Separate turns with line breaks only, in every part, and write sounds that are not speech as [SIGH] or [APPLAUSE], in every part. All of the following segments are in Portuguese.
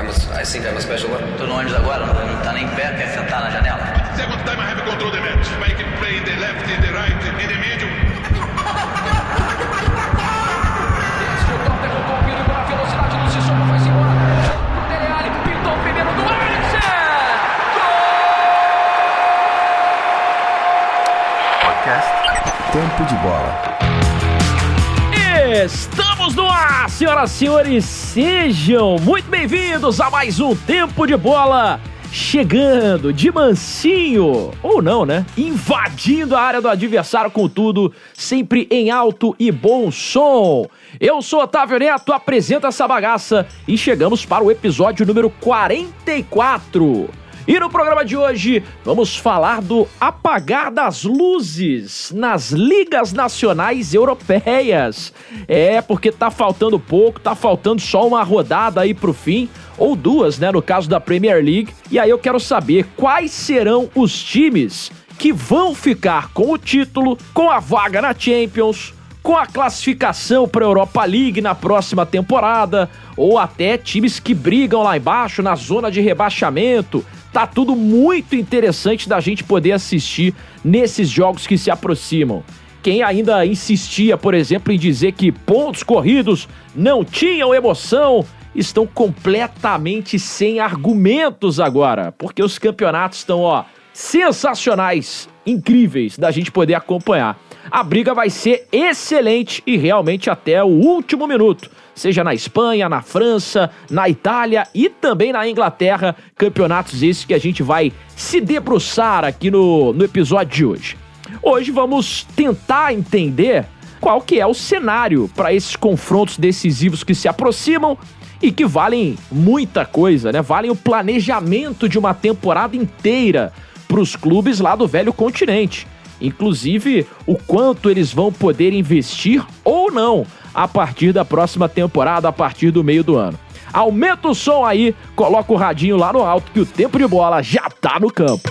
I'm a, I think I'm a special one.
Tô no ônibus agora, não, não tá nem pé, quer sentar na janela?
Second time I have control the match. I can play in the left, in the right, in the middle.
Podcast Tempo de Bola.
Estamos no ar, senhoras e senhores, sejam muito bem-vindos a mais um Tempo de Bola. Chegando de mansinho, ou não, né? Invadindo a área do adversário com tudo, sempre em alto e bom som. Eu sou Otávio Neto, apresento essa bagaça e chegamos para o episódio número 44. E no programa de hoje vamos falar do apagar das luzes nas ligas nacionais europeias. É, porque tá faltando pouco, tá faltando só uma rodada aí pro fim, ou duas, né, no caso da Premier League. E aí eu quero saber quais serão os times que vão ficar com o título, com a vaga na Champions, com a classificação para a Europa League na próxima temporada, ou até times que brigam lá embaixo na zona de rebaixamento. Tá tudo muito interessante da gente poder assistir nesses jogos que se aproximam. Quem ainda insistia, por exemplo, em dizer que pontos corridos não tinham emoção, estão completamente sem argumentos agora, porque os campeonatos estão, ó, sensacionais, incríveis da gente poder acompanhar. A briga vai ser excelente e realmente até o último minuto. Seja na Espanha, na França, na Itália e também na Inglaterra. Campeonatos esses que a gente vai se debruçar aqui no, no episódio de hoje. Hoje vamos tentar entender qual que é o cenário para esses confrontos decisivos que se aproximam e que valem muita coisa, né? Valem o planejamento de uma temporada inteira para os clubes lá do velho continente. Inclusive, o quanto eles vão poder investir ou não a partir da próxima temporada, a partir do meio do ano. Aumenta o som aí, coloca o radinho lá no alto que o tempo de bola já tá no campo.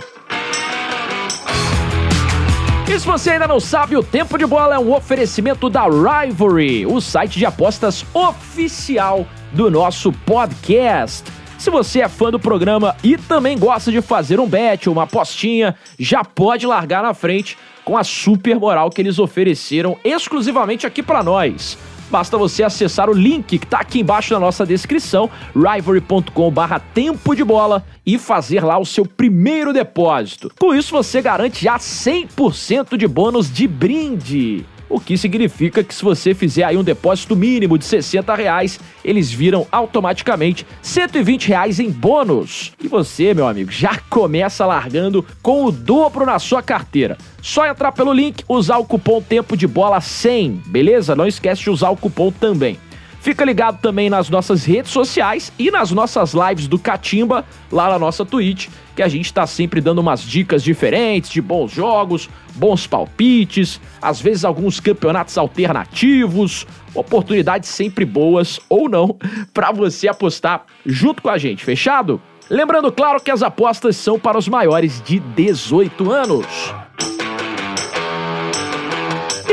E se você ainda não sabe, o Tempo de Bola é um oferecimento da Rivalry, o site de apostas oficial do nosso podcast. Se você é fã do programa e também gosta de fazer um bet uma apostinha, já pode largar na frente com a super moral que eles ofereceram exclusivamente aqui para nós. Basta você acessar o link que está aqui embaixo na nossa descrição, rivalry.com/barra tempo de bola e fazer lá o seu primeiro depósito. Com isso você garante já 100% de bônus de brinde. O que significa que se você fizer aí um depósito mínimo de 60 reais, eles viram automaticamente 120 reais em bônus. E você, meu amigo, já começa largando com o dobro na sua carteira. Só entrar pelo link, usar o cupom Tempo de Bola 100, beleza? Não esquece de usar o cupom também. Fica ligado também nas nossas redes sociais e nas nossas lives do Catimba, lá na nossa Twitch, que a gente está sempre dando umas dicas diferentes de bons jogos, bons palpites, às vezes alguns campeonatos alternativos, oportunidades sempre boas ou não [LAUGHS] para você apostar junto com a gente, fechado? Lembrando, claro, que as apostas são para os maiores de 18 anos.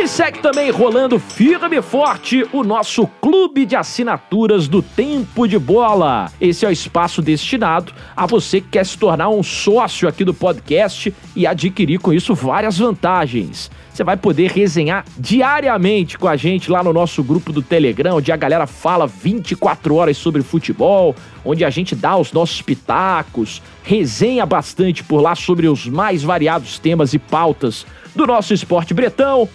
Segue também rolando firme e forte o nosso clube de assinaturas do Tempo de Bola. Esse é o espaço destinado a você que quer se tornar um sócio aqui do podcast e adquirir com isso várias vantagens. Você vai poder resenhar diariamente com a gente lá no nosso grupo do Telegram, onde a galera fala 24 horas sobre futebol, onde a gente dá os nossos pitacos, resenha bastante por lá sobre os mais variados temas e pautas do nosso esporte bretão.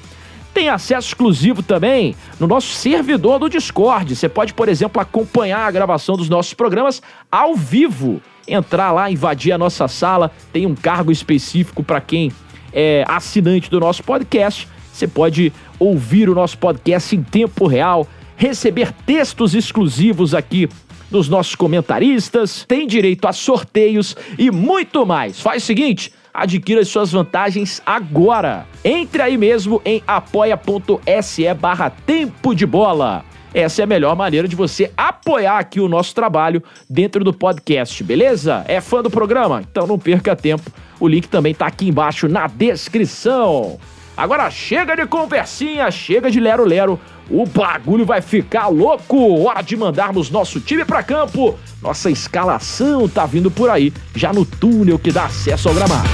Tem acesso exclusivo também no nosso servidor do Discord. Você pode, por exemplo, acompanhar a gravação dos nossos programas ao vivo. Entrar lá, invadir a nossa sala. Tem um cargo específico para quem é assinante do nosso podcast. Você pode ouvir o nosso podcast em tempo real, receber textos exclusivos aqui dos nossos comentaristas, tem direito a sorteios e muito mais. Faz o seguinte adquira suas vantagens agora. Entre aí mesmo em apoia.se barra tempo de bola. Essa é a melhor maneira de você apoiar aqui o nosso trabalho dentro do podcast, beleza? É fã do programa? Então não perca tempo. O link também tá aqui embaixo na descrição. Agora chega de conversinha, chega de lero-lero. O bagulho vai ficar louco. Hora de mandarmos nosso time para campo. Nossa escalação tá vindo por aí, já no túnel que dá acesso ao gramado.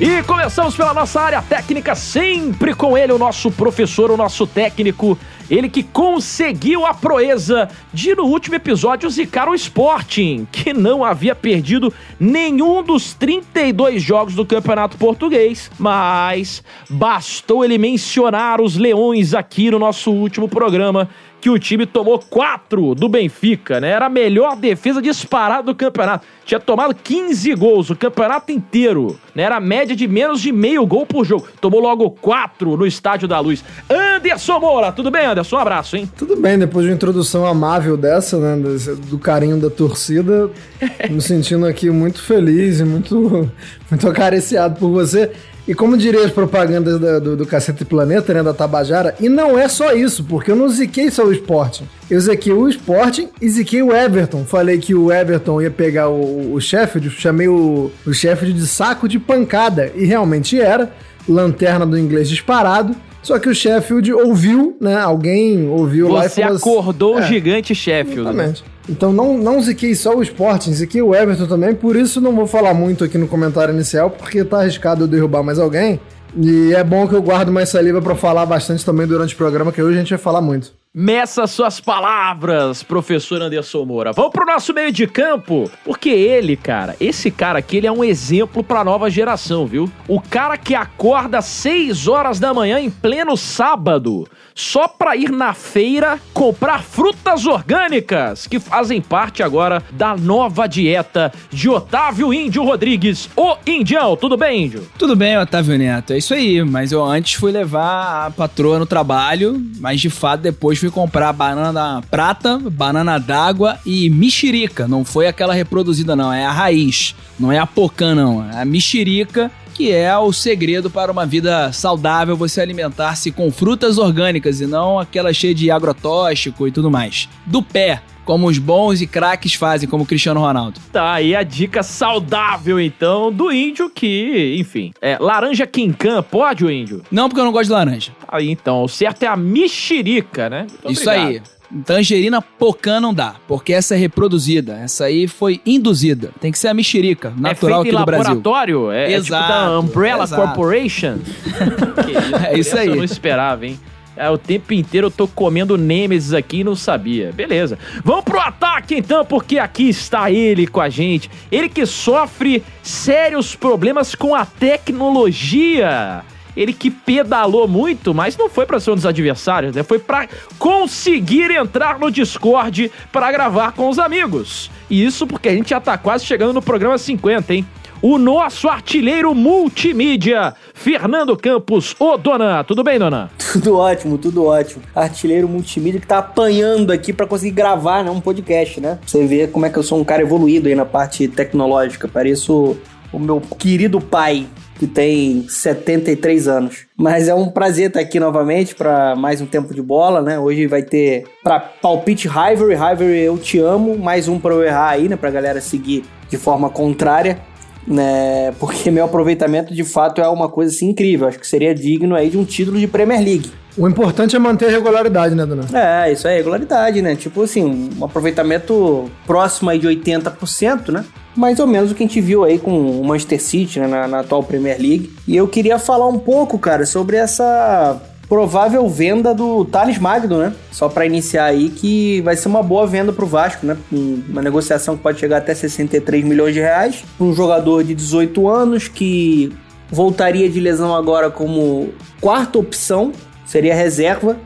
E começamos pela nossa área técnica, sempre com ele, o nosso professor, o nosso técnico, ele que conseguiu a proeza de, no último episódio, zicar o Sporting, que não havia perdido nenhum dos 32 jogos do Campeonato Português. Mas bastou ele mencionar os Leões aqui no nosso último programa que o time tomou quatro do Benfica, né? Era a melhor defesa disparada do campeonato. Tinha tomado 15 gols o campeonato inteiro, né? Era a média de menos de meio gol por jogo. Tomou logo quatro no Estádio da Luz. Anderson Moura, tudo bem, Anderson? Um abraço, hein?
Tudo bem, depois de uma introdução amável dessa, né? Do carinho da torcida, [LAUGHS] me sentindo aqui muito feliz e muito, muito acariciado por você. E como diria as propagandas da, do, do Cacete Planeta, né, da Tabajara, e não é só isso, porque eu não ziquei só o Sporting. Eu ziquei o Sporting e ziquei o Everton. Falei que o Everton ia pegar o, o Sheffield, chamei o, o Sheffield de saco de pancada, e realmente era. Lanterna do inglês disparado. Só que o Sheffield ouviu, né? Alguém ouviu
Você
lá e falou
Você acordou
assim,
o gigante Sheffield.
Exatamente. Então não, não ziquei só o Sporting, ziquei o Everton também, por isso não vou falar muito aqui no comentário inicial, porque tá arriscado eu derrubar mais alguém. E é bom que eu guardo mais saliva para falar bastante também durante o programa, que hoje a gente vai falar muito.
Meça suas palavras, professor Anderson Moura. Vamos pro nosso meio de campo, porque ele, cara, esse cara aqui, ele é um exemplo pra nova geração, viu? O cara que acorda às 6 horas da manhã em pleno sábado, só pra ir na feira comprar frutas orgânicas, que fazem parte agora da nova dieta de Otávio Índio Rodrigues. Ô, Indião, tudo bem, Índio?
Tudo bem, Otávio Neto, é isso aí, mas eu antes fui levar a patroa no trabalho, mas de fato depois fui comprar banana prata, banana d'água e mexerica. Não foi aquela reproduzida, não. É a raiz. Não é a pocã, não. É a mexerica que é o segredo para uma vida saudável, você alimentar-se com frutas orgânicas e não aquela cheia de agrotóxico e tudo mais. Do pé, como os bons e craques fazem, como o Cristiano Ronaldo.
Tá aí a dica saudável, então, do índio que, enfim, é laranja quincan, pode o índio?
Não, porque eu não gosto de laranja.
Aí, então, o certo é a mexerica, né?
Muito Isso obrigado. aí. Tangerina pocã não dá, porque essa é reproduzida. Essa aí foi induzida. Tem que ser a mexerica, natural
é
aqui do Brasil.
laboratório? É,
exato,
é tipo da Umbrella
exato.
Corporation? [LAUGHS] isso,
é isso aí.
Eu não esperava, hein? É, o tempo inteiro eu tô comendo Nemesis aqui e não sabia. Beleza. Vamos pro ataque então, porque aqui está ele com a gente. Ele que sofre sérios problemas com a tecnologia ele que pedalou muito, mas não foi para ser um dos adversários, né? Foi para conseguir entrar no Discord para gravar com os amigos. E isso porque a gente já tá quase chegando no programa 50, hein? O nosso artilheiro multimídia, Fernando Campos. Ô, dona, tudo bem, dona? [LAUGHS]
Tudo ótimo, tudo ótimo. Artilheiro multimídia que tá apanhando aqui para conseguir gravar, né, um podcast, né? Você vê como é que eu sou um cara evoluído aí na parte tecnológica. Pareço o meu querido pai, que tem 73 anos. Mas é um prazer estar aqui novamente para mais um tempo de bola, né? Hoje vai ter para palpite Rivalry, Rivalry eu te amo, mais um para eu errar aí, né, pra galera seguir de forma contrária, né? Porque meu aproveitamento de fato é uma coisa assim incrível, acho que seria digno aí de um título de Premier League.
O importante é manter a regularidade, né, dona?
É, isso é regularidade, né? Tipo assim, um aproveitamento próximo aí de 80%, né? mais ou menos o que a gente viu aí com o Manchester City né, na, na, atual Premier League. E eu queria falar um pouco, cara, sobre essa provável venda do Thales Magno, né? Só para iniciar aí que vai ser uma boa venda pro Vasco, né? Uma negociação que pode chegar até 63 milhões de reais. Um jogador de 18 anos que voltaria de lesão agora como quarta opção, seria reserva.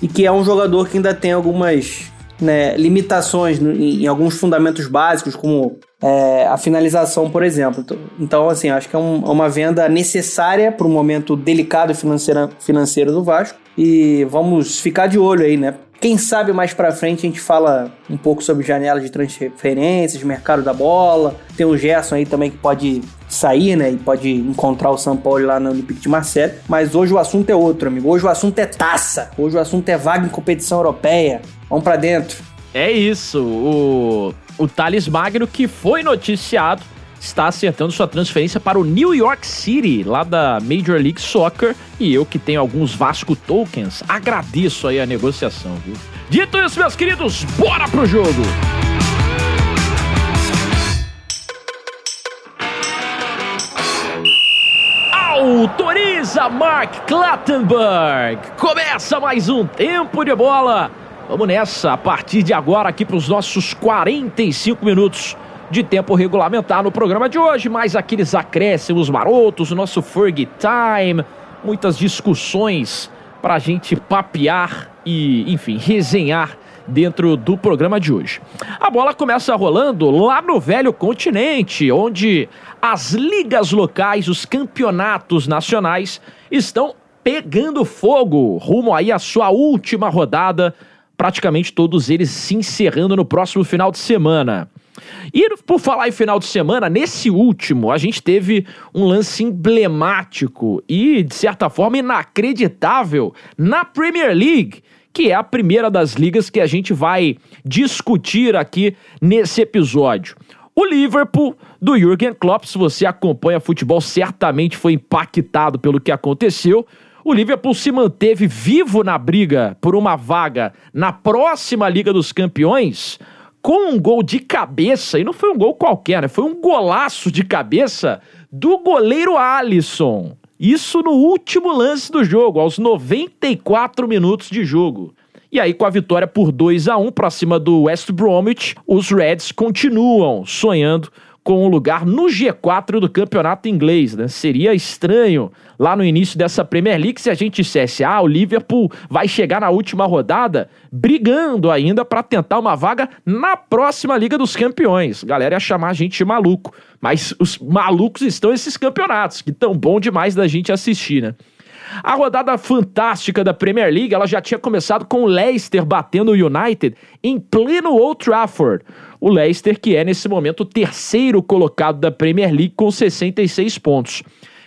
E que é um jogador que ainda tem algumas né, limitações em, em, alguns fundamentos básicos, como é, a finalização, por exemplo. Então, assim, acho que é um, é uma venda necessária para um momento delicado financeiro, financeiro do Vasco. E vamos ficar de olho aí, né? Quem sabe mais pra frente a gente fala um pouco sobre janela de transferências, mercado da bola. Tem o Gerson aí também que pode sair, né? E pode encontrar o São Paulo lá no Olympique de Marseille. Mas hoje o assunto é outro, amigo. Hoje o assunto é taça. Hoje o assunto é vaga em competição europeia. Vamos para dentro.
É isso. O, o Thales Magno que foi noticiado está acertando sua transferência para o New York City, lá da Major League Soccer. E eu que tenho alguns Vasco tokens, agradeço aí a negociação, viu? Dito isso, meus queridos, bora pro jogo! Autoriza Mark Clattenburg. Começa mais um tempo de bola. Vamos nessa, a partir de agora, aqui para os nossos 45 minutos de tempo regulamentar no programa de hoje. Mais aqueles acréscimos marotos, o nosso Ferg Time, muitas discussões para a gente papear e, enfim, resenhar dentro do programa de hoje. A bola começa rolando lá no velho continente, onde as ligas locais, os campeonatos nacionais estão pegando fogo rumo aí à sua última rodada, praticamente todos eles se encerrando no próximo final de semana. E por falar em final de semana, nesse último, a gente teve um lance emblemático e, de certa forma, inacreditável na Premier League, que é a primeira das ligas que a gente vai discutir aqui nesse episódio. O Liverpool do Jürgen Klopp, se você acompanha futebol, certamente foi impactado pelo que aconteceu. O Liverpool se manteve vivo na briga por uma vaga na próxima Liga dos Campeões com um gol de cabeça, e não foi um gol qualquer, né? Foi um golaço de cabeça do goleiro Alisson. Isso no último lance do jogo, aos 94 minutos de jogo. E aí, com a vitória por 2 a 1 para cima do West Bromwich, os Reds continuam sonhando com um lugar no G4 do campeonato inglês. Né? Seria estranho lá no início dessa Premier League se a gente dissesse: ah, o Liverpool vai chegar na última rodada brigando ainda para tentar uma vaga na próxima Liga dos Campeões. A galera ia chamar a gente de maluco. Mas os malucos estão esses campeonatos, que tão bom demais da gente assistir, né? A rodada fantástica da Premier League, ela já tinha começado com o Leicester batendo o United em pleno Old Trafford. O Leicester que é nesse momento o terceiro colocado da Premier League com 66 pontos.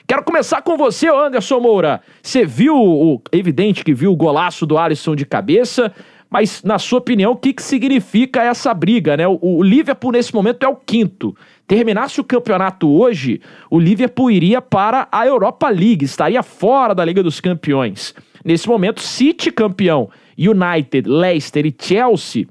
Quero começar com você, Anderson Moura. Você viu o evidente que viu o golaço do Alisson de cabeça, mas na sua opinião, o que, que significa essa briga, né? O, o Liverpool nesse momento é o quinto. Terminasse o campeonato hoje, o Liverpool iria para a Europa League, estaria fora da Liga dos Campeões. Nesse momento, City campeão, United, Leicester e Chelsea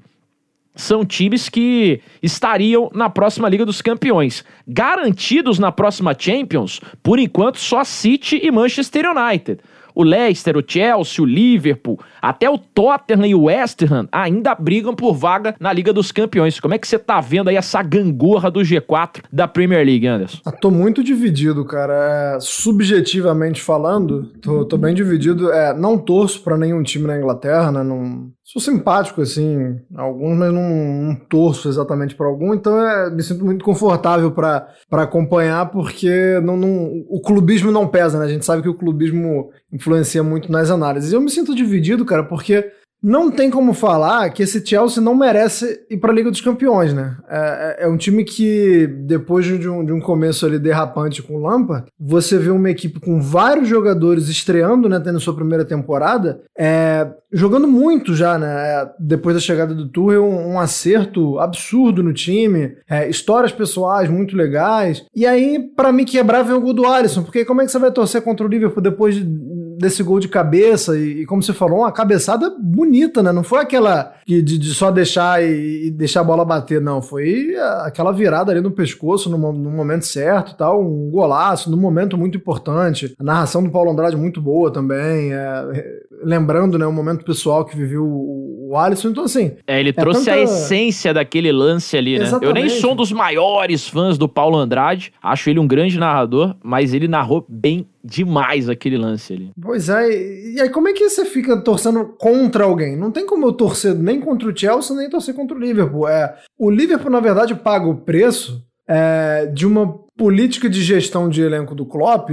são times que estariam na próxima Liga dos Campeões. Garantidos na próxima Champions, por enquanto, só City e Manchester United o Leicester, o Chelsea, o Liverpool, até o Tottenham e o West Ham ainda brigam por vaga na Liga dos Campeões. Como é que você tá vendo aí essa gangorra do G4 da Premier League, Anderson?
Ah, tô muito dividido, cara. É, subjetivamente falando, tô, tô, bem dividido. É, não torço para nenhum time na Inglaterra, né? Não, sou simpático, assim, alguns, mas não, não torço exatamente para algum, então é, me sinto muito confortável para acompanhar, porque não, não, o clubismo não pesa, né? A gente sabe que o clubismo influencia muito nas análises. Eu me sinto dividido, cara, porque não tem como falar que esse Chelsea não merece ir para a Liga dos Campeões, né? É, é, é, um time que, depois de um, de um começo ali derrapante com o você vê uma equipe com vários jogadores estreando, né? Tendo sua primeira temporada, é, jogando muito já, né? É, depois da chegada do Tuchel, um, um acerto absurdo no time, é, histórias pessoais muito legais. E aí, para mim, quebrar é o gol do Alisson, porque como é que você vai torcer contra o Liverpool depois de desse gol de cabeça e, e, como você falou, uma cabeçada bonita, né? Não foi aquela de, de só deixar e, e, deixar a bola bater, não. Foi aquela virada ali no pescoço no, no momento certo tal, um golaço, num momento muito importante. A narração do Paulo Andrade muito boa também, é, lembrando, né, o momento pessoal que viveu o, o Alisson. Então, assim...
É, ele é trouxe tanta... a essência daquele lance ali, né? Exatamente. Eu nem sou um dos maiores fãs do Paulo Andrade, acho ele um grande narrador, mas ele narrou bem demais aquele lance ali.
Pois é, e aí como é que você fica torcendo contra alguém? Não tem como eu torcer nem contra o Chelsea, nem torcer contra o Liverpool. É, o Liverpool, na verdade, paga o preço é, de uma política de gestão de elenco do Klopp,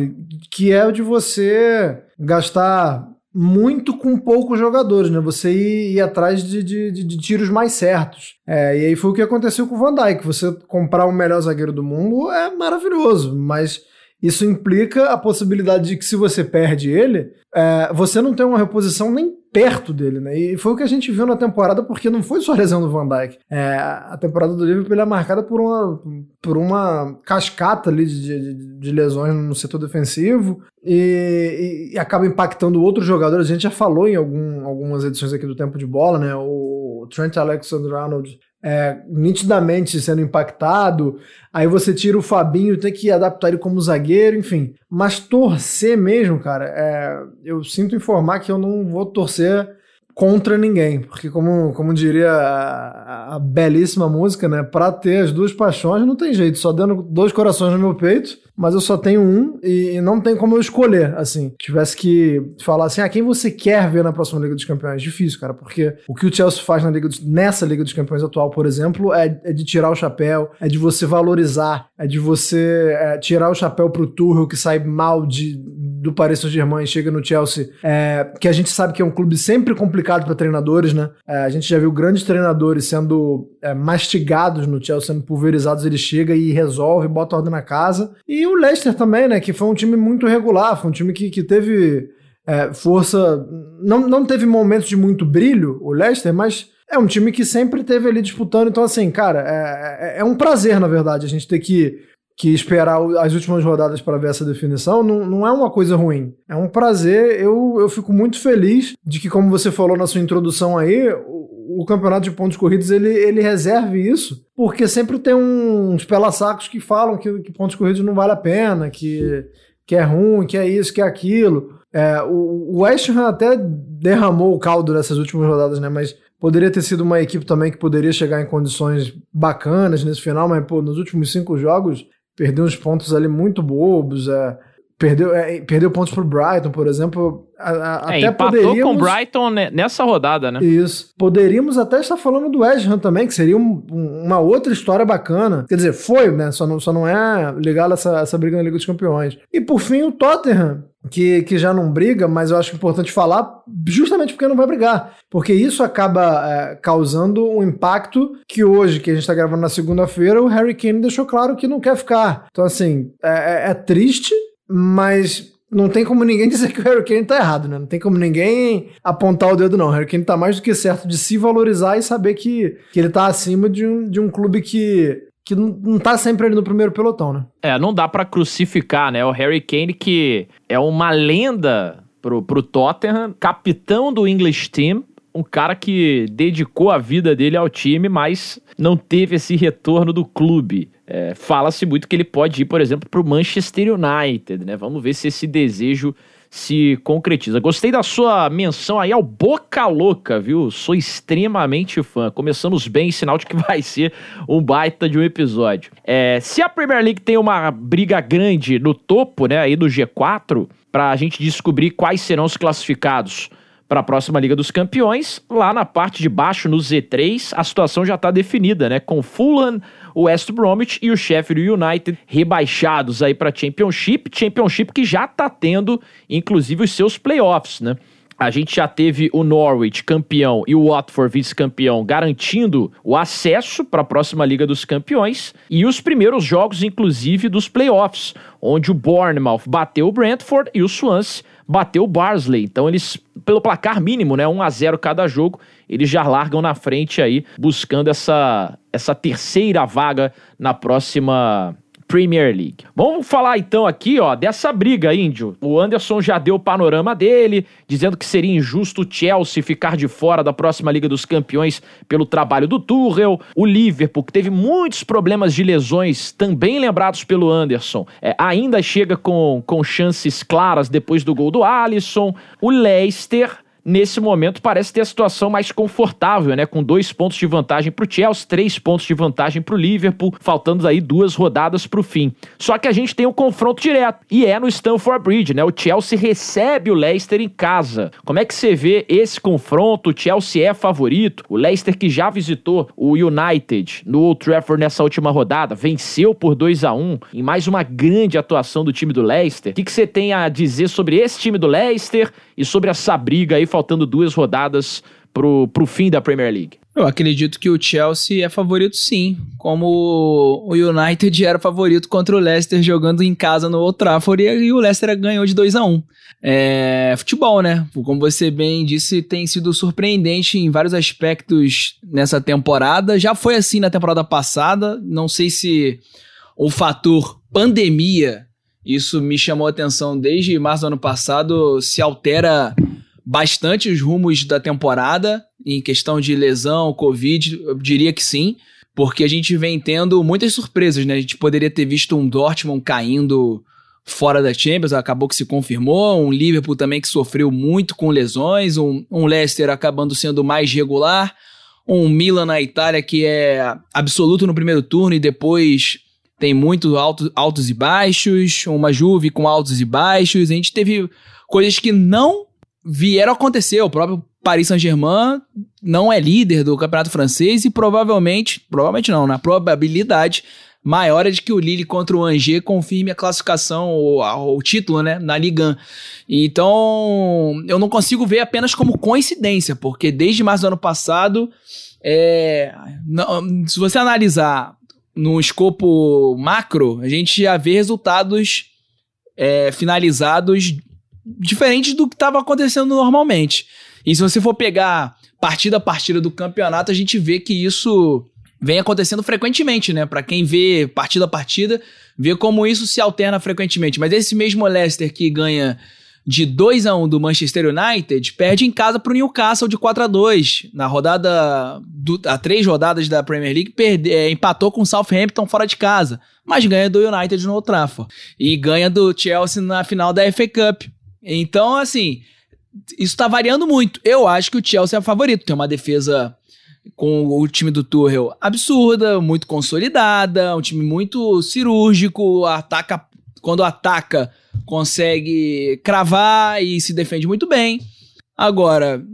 que é o de você gastar muito com poucos jogadores, né? Você ir, ir atrás de, de, de, tiros mais certos. É, e aí foi o que aconteceu com o Van Dijk. Você comprar o melhor zagueiro do mundo é maravilhoso, mas Isso implica a possibilidade de que se você perde ele, é, você não tem uma reposição nem perto dele, né? E foi o que a gente viu na temporada, porque não foi só a lesão do Van Dijk. É, a temporada do Liverpool é marcada por uma, por uma cascata ali de, de, de lesões no setor defensivo e, e, acaba impactando outros jogadores. A gente já falou em algum, algumas edições aqui do Tempo de Bola, né? O Trent Alexander-Arnold é, nitidamente sendo impactado. Aí você tira o Fabinho, tem que adaptar ele como zagueiro, enfim. Mas torcer mesmo, cara, é, eu sinto informar que eu não vou torcer contra ninguém, porque como, como diria a, a, belíssima música, né, para ter as duas paixões não tem jeito, só dando dois corações no meu peito, mas eu só tenho um e, e não tem como eu escolher, assim. Tivesse que falar assim, ah, quem você quer ver na próxima Liga dos Campeões? Difícil, cara, porque o que o Chelsea faz na Liga dos, nessa Liga dos Campeões atual, por exemplo, é, é, de tirar o chapéu, é de você valorizar, é de você é, tirar o chapéu pro Tuchel que sai mal de, do Paris Saint-Germain e chega no Chelsea, é, que a gente sabe que é um clube sempre complicado para treinadores, né? É, a gente já viu grandes treinadores sendo é, mastigados no Chelsea, sendo pulverizados, ele chega e resolve, bota ordem na casa. E o Leicester também, né? Que foi um time muito regular, foi um time que, que teve é, força. Não, não teve momentos de muito brilho, o Leicester, mas é um time que sempre teve ali disputando. Então, assim, cara, é, é, é um prazer, na verdade, a gente ter que que esperar as últimas rodadas para ver essa definição não, não é uma coisa ruim. É um prazer. Eu, eu fico muito feliz de que, como você falou na sua introdução aí, o, o campeonato de pontos corridos ele, ele reserve isso, porque sempre tem uns pela-sacos que falam que, que pontos corridos não vale a pena, que, que é ruim, que é isso, que é aquilo. É, o, o West Ham até derramou o caldo nessas últimas rodadas, né? Mas poderia ter sido uma equipe também que poderia chegar em condições bacanas nesse final, mas pô, nos últimos cinco jogos perdeu uns pontos ali muito bobos. É, perdeu, é, perdeu pontos pro Brighton, por exemplo. A, a,
é,
até poderíamos,
com o Brighton nessa rodada, né?
Isso. Poderíamos até estar falando do West Ham também, que seria um, uma outra história bacana. Quer dizer, foi, né? Só não, só não é ligado a essa, essa briga na Liga dos Campeões. E por fim, o Tottenham, que, que já não briga, mas eu acho importante falar justamente porque não vai brigar. Porque isso acaba é, causando um impacto que hoje, que a gente está gravando na segunda-feira, o Harry Kane deixou claro que não quer ficar. Então, assim, é, é, é triste, mas não tem como ninguém [LAUGHS] dizer que o Harry Kane tá errado, né? Não tem como ninguém apontar o dedo, não. O Harry Kane tá mais do que certo de se valorizar e saber que, que ele tá acima de um, de um clube que, que não tá sempre ali no primeiro pelotão, né?
É, não dá para crucificar, né? O Harry Kane que é uma lenda pro, pro Tottenham, capitão do English Team, um cara que dedicou a vida dele ao time, mas não teve esse retorno do clube. É, Fala-se muito que ele pode ir, por exemplo, para o Manchester United, né? Vamos ver se esse desejo se concretiza. Gostei da sua menção aí ao Boca Louca, viu? Sou extremamente fã. Começamos bem, sinal de que vai ser um baita de um episódio. É, se a Premier League tem uma briga grande no topo, né, aí do G4, para a gente descobrir quais serão os classificados para a próxima Liga dos Campeões. Lá na parte de baixo, no Z3, a situação já está definida, né? Com Fulham, o West Bromwich e o Sheffield United rebaixados aí para Championship, Championship que já está tendo inclusive os seus playoffs, né? A gente já teve o Norwich campeão e o Watford vice-campeão garantindo o acesso para a próxima Liga dos Campeões e os primeiros jogos, inclusive, dos playoffs, onde o Bournemouth bateu o Brentford e o Swansea bateu o Barnsley. Então eles, pelo placar mínimo, né, 1 a 0 cada jogo, eles já largam na frente aí, buscando essa, essa terceira vaga na próxima Premier League. Vamos falar então aqui, ó, dessa briga, Índio. O Anderson já deu o panorama dele, dizendo que seria injusto o Chelsea ficar de fora da próxima Liga dos Campeões pelo trabalho do Tuchel. O Liverpool, que teve muitos problemas de lesões, também lembrados pelo Anderson, é, ainda chega com, com chances claras depois do gol do Alisson. O Leicester nesse momento parece ter a situação mais confortável, né? Com dois pontos de vantagem para o Chelsea, três pontos de vantagem para o Liverpool, faltando aí duas rodadas para o fim. Só que a gente tem um confronto direto e é no Stamford Bridge, né? O Chelsea recebe o Leicester em casa. Como é que você vê esse confronto? O Chelsea é favorito. O Leicester que já visitou o United no Old Trafford nessa última rodada, venceu por 2 a 1 em mais uma grande atuação do time do Leicester. O que, que você tem a dizer sobre esse time do Leicester e sobre essa briga aí faltando duas rodadas pro, pro fim da Premier League.
Eu acredito que o Chelsea é favorito sim, como o United era favorito contra o Leicester jogando em casa no Old Trafford e o Leicester ganhou de 2 a 1 É futebol, né? Como você bem disse, tem sido surpreendente em vários aspectos nessa temporada. Já foi assim na temporada passada, não sei se o fator pandemia, isso me chamou a atenção desde março do ano passado, se altera bastante os rumos da temporada em questão de lesão, Covid, eu diria que sim, porque a gente vem tendo muitas surpresas, né? A gente poderia ter visto um Dortmund caindo fora da Champions, acabou que se confirmou, um Liverpool também que sofreu muito com lesões, um, um Leicester acabando sendo mais regular, um Milan na Itália que é absoluto no primeiro turno e depois tem muito alto, altos e baixos, uma Juve com altos e baixos, a gente teve coisas que não vieram acontecer, o próprio Paris Saint-Germain não é líder do campeonato francês e provavelmente, provavelmente não, na probabilidade maior é de que o Lille contra o Angers confirme a classificação, o, o título, né, na Ligue 1. Então, eu não consigo ver apenas como coincidência, porque desde março do ano passado, é, não, se você analisar no escopo macro, a gente já vê resultados é, finalizados diferentes do que estava acontecendo normalmente. E se você for pegar partida a partida do campeonato, a gente vê que isso vem acontecendo frequentemente, né? Para quem vê partida a partida, vê como isso se alterna frequentemente. Mas esse mesmo Leicester que ganha de 2 a 1 do Manchester United, perde em casa para o Newcastle de 4 a 2 na rodada do, a três rodadas da Premier League, perde, é, empatou com o Southampton fora de casa, mas ganha do United no Old Trafford e ganha do Chelsea na final da FA Cup. Então, assim, isso tá variando muito. Eu acho que o Chelsea é o favorito. Tem uma defesa com o time do Tuchel absurda, muito consolidada, um time muito cirúrgico, ataca quando ataca consegue cravar e se defende muito bem. Agora,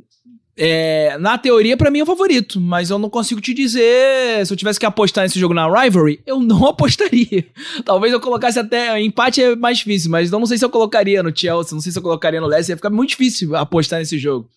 é, na teoria, para mim é o favorito, mas eu não consigo te dizer. Se eu tivesse que apostar nesse jogo na Rivalry, eu não [LAUGHS] apostaria. Talvez eu colocasse até. Empate é mais difícil, mas não sei se eu colocaria no Chelsea, não sei se eu colocaria no Leicester. Ia ficar muito difícil apostar nesse jogo.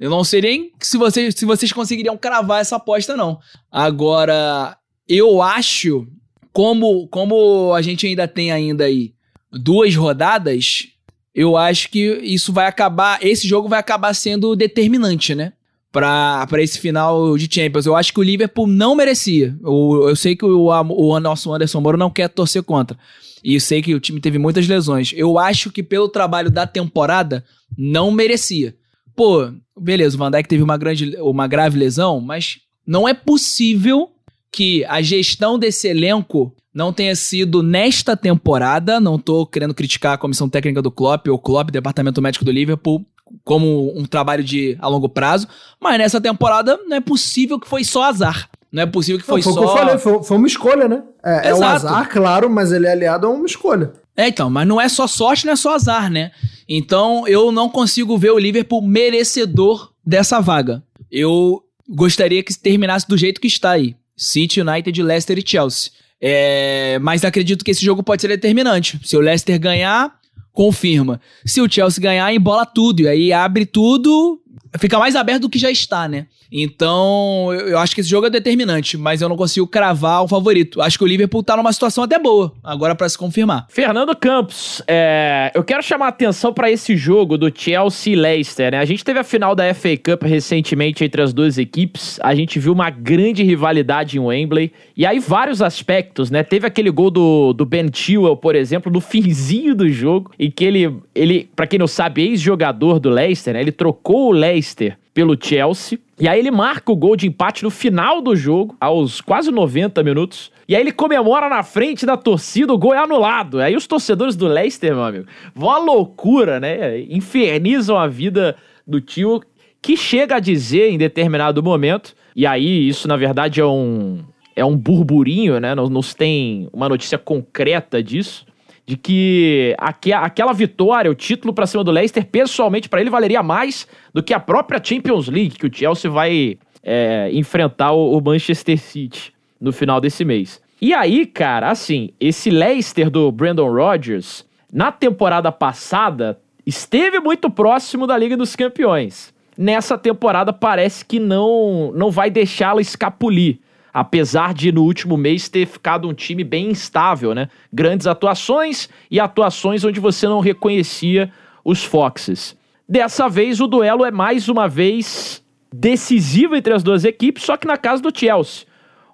Eu não sei nem se vocês, se vocês conseguiriam cravar essa aposta, não. Agora, eu acho, como, como a gente ainda tem ainda aí duas rodadas, eu acho que isso vai acabar. Esse jogo vai acabar sendo determinante, né? Pra esse final de Champions. Eu acho que o Liverpool não merecia. Eu, eu sei que o, o nosso Anderson Moro não quer torcer contra. E eu sei que o time teve muitas lesões. Eu acho que pelo trabalho da temporada, não merecia. Pô, beleza, o Van Dijk teve uma, grande, uma grave lesão, mas não é possível que a gestão desse elenco não tenha sido nesta temporada, não tô querendo criticar a comissão técnica do Klopp ou Klopp, departamento médico do Liverpool, como um trabalho de a longo prazo, mas nessa temporada não é possível que foi só azar. Não é possível que foi, não, foi só. Que eu falei,
foi, foi uma escolha, né? É, é o azar, claro, mas ele é aliado a uma escolha.
É, então, mas não é só sorte, não é só azar, né? Então eu não consigo ver o Liverpool merecedor dessa vaga. Eu gostaria que terminasse do jeito que está aí: City, United, Leicester e Chelsea. É, mas acredito que esse jogo pode ser determinante. Se o Leicester ganhar, confirma. Se o Chelsea ganhar, embola tudo. E aí abre tudo, fica mais aberto do que já está, né? Então, eu acho que esse jogo é determinante, mas eu não consigo cravar o favorito. Acho que o Liverpool tá numa situação até boa, agora para se confirmar.
Fernando Campos, é, eu quero chamar a atenção para esse jogo do Chelsea e Leicester, né? A gente teve a final da FA Cup recentemente entre as duas equipes, a gente viu uma grande rivalidade em Wembley, e aí vários aspectos, né? Teve aquele gol do, do Ben Chilwell, por exemplo, no [LAUGHS] finzinho do jogo, em que ele, ele para quem não sabe, ex-jogador do Leicester, né? Ele trocou o Leicester pelo Chelsea. E aí ele marca o gol de empate no final do jogo, aos quase 90 minutos. E aí ele comemora na frente da torcida, o gol é anulado. Aí os torcedores do Leicester, meu amigo, vão à loucura, né? Infernizam a vida do tio, que chega a dizer em determinado momento, e aí isso na verdade é um, é um burburinho, né? Não, não se tem uma notícia concreta disso de que aqu aquela vitória, o título para cima do Leicester, pessoalmente para ele valeria mais do que a própria Champions League que o Chelsea vai é, enfrentar o, Manchester City no final desse mês. E aí, cara, assim, esse Leicester do Brandon Rodgers, na temporada passada, esteve muito próximo da Liga dos Campeões. nessa temporada parece que não, não vai deixá-la escapulir. Apesar de no último mês ter ficado um time bem instável, né? Grandes atuações e atuações onde você não reconhecia os Foxes. Dessa vez o duelo é mais uma vez decisivo entre as duas equipes, só que na casa do Chelsea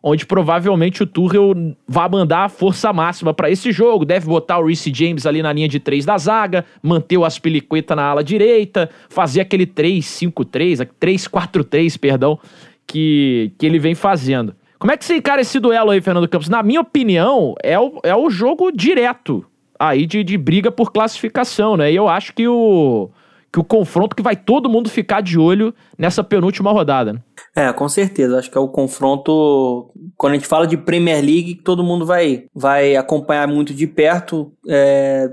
onde provavelmente o Tuchel vai mandar a força máxima para esse jogo. Deve botar o Reece James ali na linha de três da zaga, manter o Aspilicueta na ala direita, fazer aquele 3-5-3, 3-4-3, perdão, que, que ele vem fazendo. Como é que você encara esse duelo aí, Fernando Campos? Na minha opinião, é o, é o jogo direto aí de, de briga por classificação, né? E eu acho que o, que o confronto que vai todo mundo ficar de olho nessa penúltima rodada. Né?
É, com certeza. Acho que é o confronto. Quando a gente fala de Premier League, todo mundo vai, vai acompanhar muito de perto. É,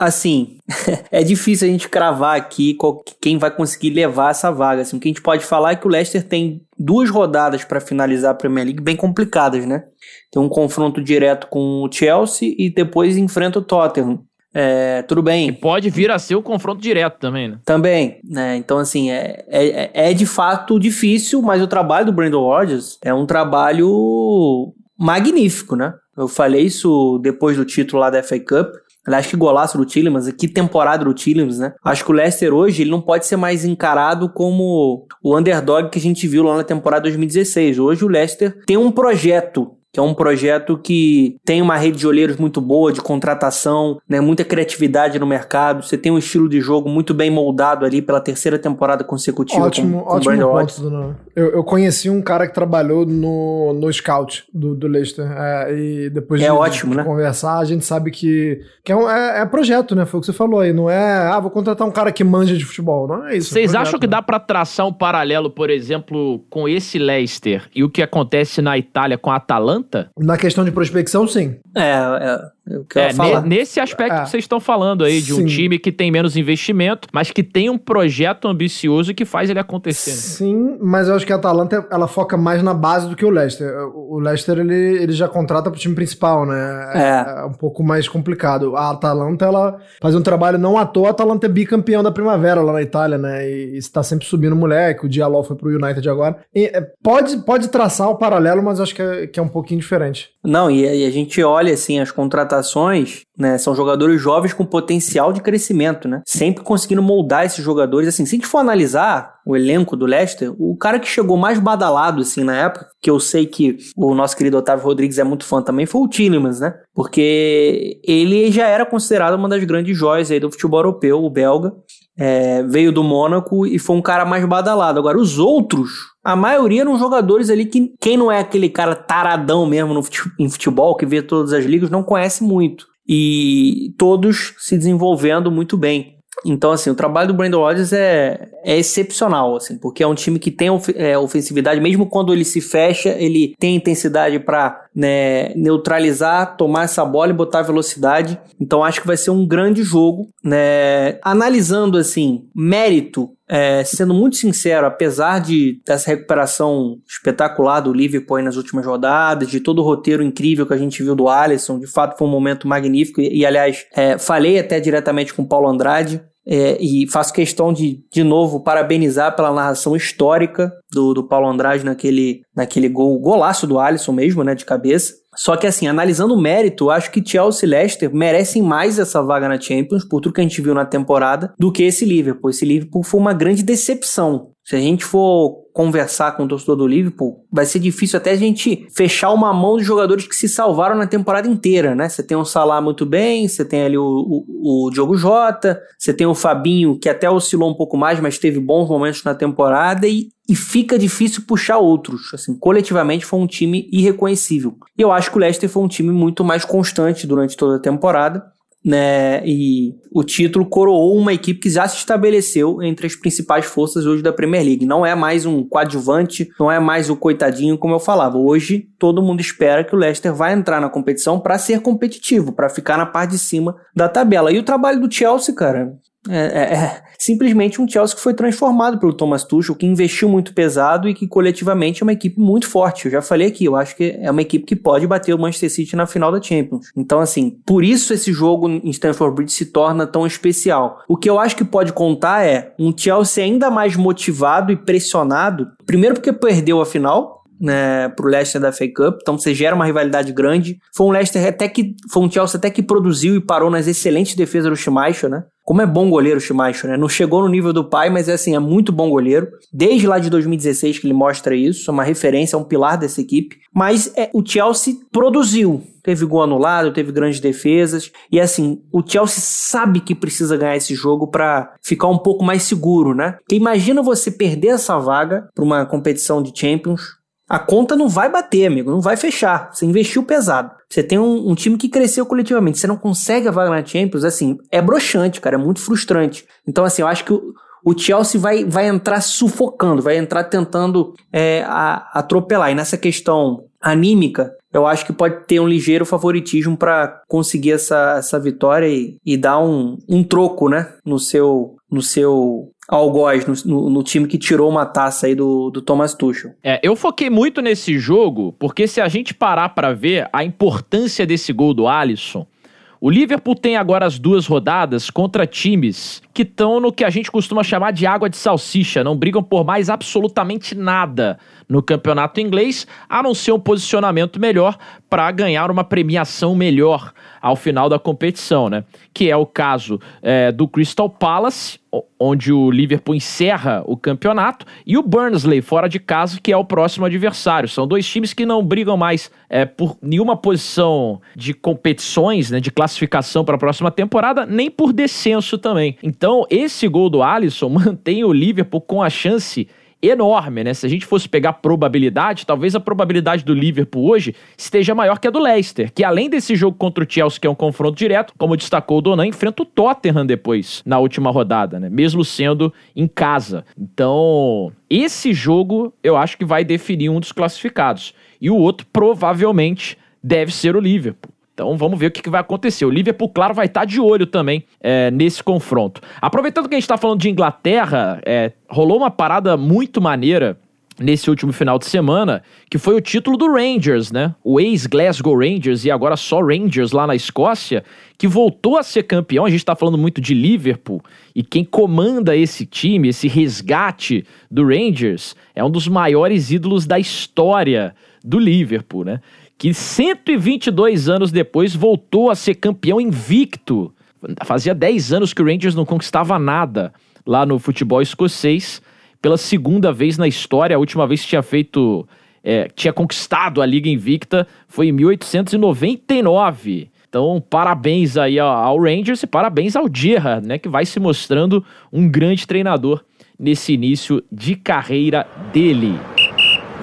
assim, [LAUGHS] é difícil a gente cravar aqui qual, quem vai conseguir levar essa vaga. Assim, o que a gente pode falar é que o Leicester tem duas rodadas para finalizar a Premier League bem complicadas, né? Tem um confronto direto com o Chelsea e depois enfrenta o Tottenham. É, tudo bem.
Que pode vir a ser o confronto direto também, né?
Também, né? Então, assim, é, é, é de fato difícil, mas o trabalho do Brandon Rodgers é um trabalho magnífico, né? Eu falei isso depois do título lá da FA Cup. Aliás, que golaço do Tillemans, que temporada do Tillemans, né? Acho que o Leicester hoje ele não pode ser mais encarado como o underdog que a gente viu lá na temporada 2016. Hoje o Leicester tem um projeto que é um projeto que tem uma rede de olheiros muito boa, de contratação, né, muita criatividade no mercado. Você tem um estilo de jogo muito bem moldado ali pela terceira temporada consecutiva.
Ótimo, com, com ótimo ponto, Bruno. Eu, eu conheci um cara que trabalhou no, no scout do, do Leicester. É, e depois
é
de,
ótimo,
de
né?
conversar, a gente sabe que, que é, um, é, é, projeto, né? Foi o que você falou aí. Não é, ah, vou contratar um cara que manja de futebol. Não é isso.
É Vocês
é projeto,
acham que
né?
dá para traçar um paralelo, por exemplo, com esse Leicester e o que acontece na Itália com a Atalanta?
Na questão de prospecção, sim.
É, é,
é,
falar.
Nesse aspecto
É.
que vocês estão falando aí, de um
Sim.
time que tem menos investimento, mas que tem um projeto ambicioso que faz ele acontecer. né?
Sim, mas eu acho que a Atalanta ela foca mais na base do que o Leicester. O Leicester ele, ele já contrata pro time principal, né?
É.
é um pouco mais complicado. A Atalanta ela faz um trabalho não à toa. A Atalanta é bicampeão da primavera lá na Itália, né? E está sempre subindo o moleque. O Diallo foi pro United agora. E, é, pode, pode traçar o paralelo, mas eu acho que é, que é um pouquinho diferente.
Não, e, e a gente olha assim, as contratações, né? São jogadores jovens com potencial de crescimento, né? Sempre conseguindo moldar esses jogadores. Assim, se a gente for analisar o elenco do Leicester, o cara que chegou mais badalado, assim, na época, que eu sei que o nosso querido Otávio Rodrigues é muito fã também, foi o Tillemans, né? Porque ele já era considerado uma das grandes joias aí do futebol europeu, o belga. É, veio do Mônaco e foi um cara mais badalado. Agora, os outros, a maioria eram jogadores ali que quem não é aquele cara taradão mesmo no fute- em futebol, que vê todas as ligas, não conhece muito. E todos se desenvolvendo muito bem. Então, assim, o trabalho do Brandon Rodgers é, é excepcional, assim, porque é um time que tem ofe- é, ofensividade, mesmo quando ele se fecha, ele tem intensidade para neutralizar, tomar essa bola e botar velocidade. Então, acho que vai ser um grande jogo, né? Analisando, assim, mérito, é, sendo muito sincero, apesar de dessa recuperação espetacular do Liverpool nas últimas rodadas, de todo o roteiro incrível que a gente viu do Alisson, de fato foi um momento magnífico. E, e, aliás, é, falei até diretamente com o Paulo Andrade. É, e faço questão de, de novo, parabenizar pela narração histórica do, do Paulo Andrade naquele, naquele gol, golaço do Alisson mesmo, né, de cabeça. Só que assim, analisando o mérito, acho que Chelsea e Leicester merecem mais essa vaga na Champions, por tudo que a gente viu na temporada, do que esse Liverpool. Esse Liverpool foi uma grande decepção. Se a gente for conversar com o torcedor do Liverpool, vai ser difícil até a gente fechar uma mão de jogadores que se salvaram na temporada inteira, né? Você tem o Salah muito bem, você tem ali o, o, o Diogo Jota, você tem o Fabinho, que até oscilou um pouco mais, mas teve bons momentos na temporada, e, e fica difícil puxar outros. Assim, coletivamente foi um time irreconhecível. E eu acho que o Leicester foi um time muito mais constante durante toda a temporada né? E o título coroou uma equipe que já se estabeleceu entre as principais forças hoje da Premier League. Não é mais um coadjuvante, não é mais o coitadinho, como eu falava. Hoje todo mundo espera que o Leicester vai entrar na competição para ser competitivo, para ficar na parte de cima da tabela. E o trabalho do Chelsea, cara, É, é, é, simplesmente um Chelsea que foi transformado pelo Thomas Tuchel, que investiu muito pesado e que coletivamente é uma equipe muito forte. Eu já falei aqui, eu acho que é uma equipe que pode bater o Manchester City na final da Champions. Então, assim, por isso esse jogo em Stamford Bridge se torna tão especial. O que eu acho que pode contar é um Chelsea ainda mais motivado e pressionado. Primeiro porque perdeu a final, né, pro Leicester da FA Cup, então você gera uma rivalidade grande. Foi um Leicester até que foi um Chelsea até que produziu e parou nas excelentes defesas do Schmeichel, né? Como é bom goleiro o Schmeichel, né? Não chegou no nível do pai, mas é assim, é muito bom goleiro. Desde lá de 2016 que ele mostra isso, é uma referência, é um pilar dessa equipe. Mas é, o Chelsea produziu. Teve gol anulado, teve grandes defesas. E assim, o Chelsea sabe que precisa ganhar esse jogo para ficar um pouco mais seguro, né? Porque imagina você perder essa vaga para uma competição de Champions, a conta não vai bater, amigo, não vai fechar. Você investiu pesado. Você tem um, um, time que cresceu coletivamente. Você não consegue a vaga na Champions, assim, é broxante, cara, é muito frustrante. Então, assim, eu acho que o, o Chelsea vai, vai entrar sufocando, vai entrar tentando é, a, atropelar. E nessa questão anímica, eu acho que pode ter um ligeiro favoritismo para conseguir essa, essa vitória e, e dar um, um troco, né, no seu, no seu algoz no, no, no, time que tirou uma taça aí do, do Thomas Tuchel.
É, eu foquei muito nesse jogo, porque se a gente parar para ver a importância desse gol do Alisson, o Liverpool tem agora as duas rodadas contra times que estão no que a gente costuma chamar de água de salsicha, não brigam por mais absolutamente nada no campeonato inglês, a não ser um posicionamento melhor para ganhar uma premiação melhor ao final da competição, né? Que é o caso é, do Crystal Palace, onde o Liverpool encerra o campeonato, e o Burnley fora de casa, que é o próximo adversário. São dois times que não brigam mais é, por nenhuma posição de competições, né, de classificação para a próxima temporada, nem por descenso também. Então, esse gol do Alisson [LAUGHS] mantém o Liverpool com a chance enorme, né? Se a gente fosse pegar probabilidade, talvez a probabilidade do Liverpool hoje esteja maior que a do Leicester, que além desse jogo contra o Chelsea, que é um confronto direto, como destacou o Donan, enfrenta o Tottenham depois, na última rodada, né? Mesmo sendo em casa. Então, esse jogo eu acho que vai definir um dos classificados. E o outro provavelmente deve ser o Liverpool. Então vamos ver o que, vai acontecer. O Liverpool, claro, vai estar de olho também é, nesse confronto. Aproveitando que a gente está falando de Inglaterra, é, rolou uma parada muito maneira nesse último final de semana, que foi o título do Rangers, né? O ex-Glasgow Rangers e agora só Rangers lá na Escócia, que voltou a ser campeão. A gente está falando muito de Liverpool e quem comanda esse time, esse resgate do Rangers, é um dos maiores ídolos da história do Liverpool, né? Que 122 anos depois voltou a ser campeão invicto. Fazia 10 anos que o Rangers não conquistava nada lá no futebol escocês. Pela segunda vez na história, a última vez que tinha feito, é, tinha conquistado a Liga Invicta foi em 1899. Então, parabéns aí ao Rangers e parabéns ao Gerrard, né, que vai se mostrando um grande treinador nesse início de carreira dele.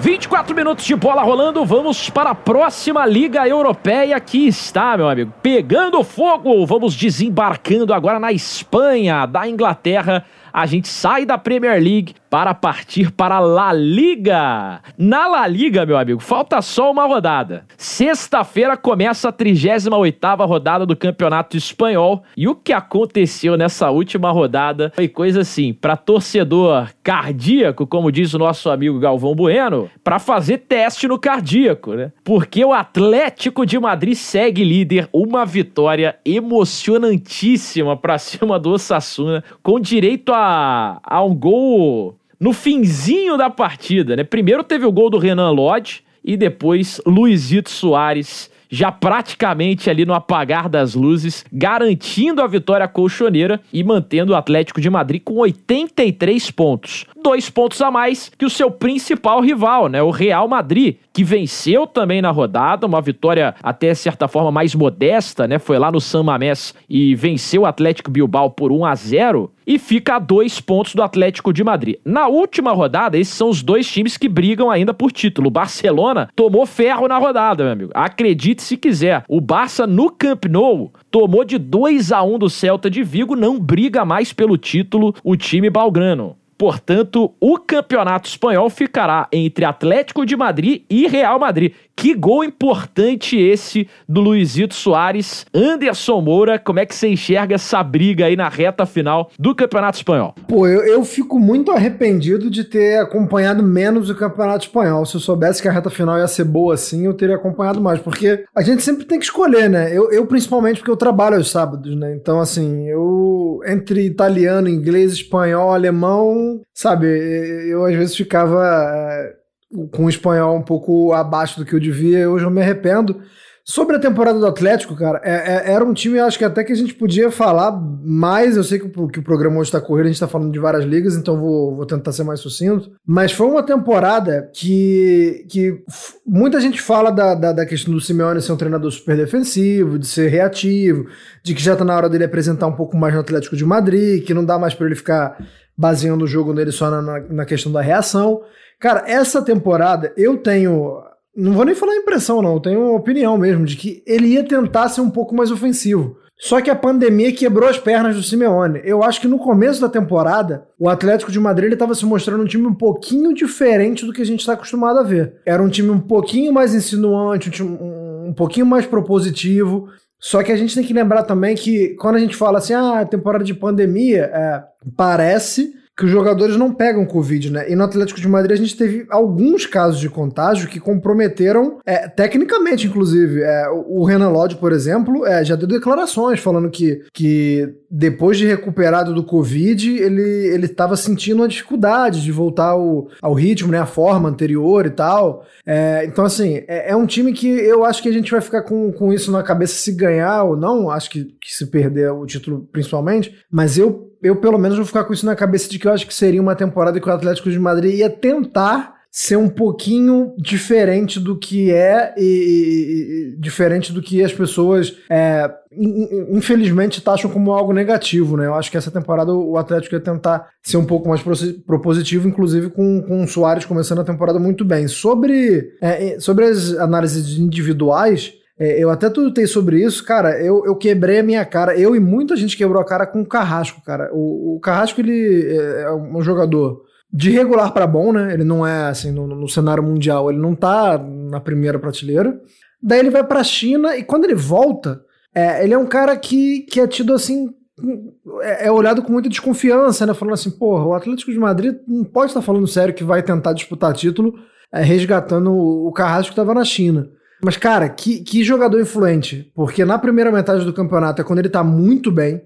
24 minutos de bola rolando, vamos para a próxima Liga Europeia que está, meu amigo, pegando fogo. Vamos desembarcando agora na Espanha, da Inglaterra a gente sai da Premier League para partir para a La Liga. Na La Liga, meu amigo, falta só uma rodada. Sexta-feira começa a 38ª rodada do Campeonato Espanhol e o que aconteceu nessa última rodada foi coisa assim, para torcedor cardíaco, como diz o nosso amigo Galvão Bueno, para fazer teste no cardíaco, né? Porque o Atlético de Madrid segue líder, uma vitória emocionantíssima para cima do Osasuna, com direito a a, um gol no finzinho da partida, né? Primeiro teve o gol do Renan Lodge e depois Luizito Soares já praticamente ali no apagar das luzes, garantindo a vitória colchoneira e mantendo o Atlético de Madrid com 83 pontos. Dois pontos a mais que o seu principal rival, né? O Real Madrid, que venceu também na rodada, uma vitória até certa forma mais modesta, né? Foi lá no San Mamés e venceu o Atlético Bilbao por 1 a 0 e fica a dois pontos do Atlético de Madrid. Na última rodada, esses são os dois times que brigam ainda por título. O Barcelona tomou ferro na rodada, meu amigo. Acredite se quiser. O Barça no Camp Nou tomou de 2 a 1 do Celta de Vigo, não briga mais pelo título o time balgrano. Portanto, o campeonato espanhol ficará entre Atlético de Madrid e Real Madrid. Que gol importante esse do Luizito Soares. Anderson Moura, como é que você enxerga essa briga aí na reta final do Campeonato Espanhol?
Pô, eu, eu fico muito arrependido de ter acompanhado menos o Campeonato Espanhol. Se eu soubesse que a reta final ia ser boa assim, eu teria acompanhado mais. Porque a gente sempre tem que escolher, né? Eu, eu principalmente porque eu trabalho aos sábados, né? Então, assim, eu entre italiano, inglês, espanhol, alemão, sabe, eu às vezes ficava é, com o espanhol um pouco abaixo do que eu devia, hoje eu me arrependo. Sobre a temporada do Atlético, cara, é, é, era um time, acho que até que a gente podia falar mais. Eu sei que, o, que o programa hoje está correndo, a gente está falando de várias ligas, então vou, vou tentar ser mais sucinto. Mas foi uma temporada que, que muita gente fala da, da, da, questão do Simeone ser um treinador super defensivo, de ser reativo, de que já está na hora dele apresentar um pouco mais no Atlético de Madrid, que não dá mais para ele ficar baseando o jogo nele só na, na, na questão da reação. Cara, essa temporada eu tenho não vou nem falar impressão, não. Eu tenho opinião mesmo de que ele ia tentar ser um pouco mais ofensivo. Só que a pandemia quebrou as pernas do Simeone. Eu acho que no começo da temporada, o Atlético de Madrid estava se mostrando um time um pouquinho diferente do que a gente está acostumado a ver. Era um time um pouquinho mais insinuante, um, time, um pouquinho mais propositivo. Só que a gente tem que lembrar também que quando a gente fala assim, ah, temporada de pandemia, é, parece que os jogadores não pegam Covid, né? E no Atlético de Madrid a gente teve alguns casos de contágio que comprometeram, é, tecnicamente, inclusive. É, o Renan Lodge, por exemplo, é, já deu declarações falando que, que depois de recuperado do Covid, ele estava sentindo uma dificuldade de voltar ao, ao ritmo, né? A forma anterior e tal. É, então, assim, é, é, um time que eu acho que a gente vai ficar com, com isso na cabeça se ganhar ou não. Acho que, que se perder o título, principalmente. Mas eu eu pelo menos vou ficar com isso na cabeça de que eu acho que seria uma temporada que o Atlético de Madrid ia tentar ser um pouquinho diferente do que é e, e, e diferente do que as pessoas é, infelizmente taxam como algo negativo, né? Eu acho que essa temporada o Atlético ia tentar ser um pouco mais propositivo, inclusive com, com o Soares começando a temporada muito bem. Sobre, é, sobre as análises individuais, é, eu até tutei sobre isso, cara. Eu, eu quebrei a minha cara. Eu e muita gente quebrou a cara com o Carrasco, cara. O, o Carrasco, ele é, é um jogador de regular para bom, né? Ele não é assim no, no, cenário mundial, ele não tá na primeira prateleira. Daí ele vai para a China e quando ele volta, é, ele é um cara que, que é tido assim é, é olhado com muita desconfiança, né? Falando assim, porra, o Atlético de Madrid não pode estar falando sério que vai tentar disputar título é, resgatando o Carrasco que estava na China. Mas, cara, que, que jogador influente. Porque na primeira metade do campeonato é quando ele tá muito bem.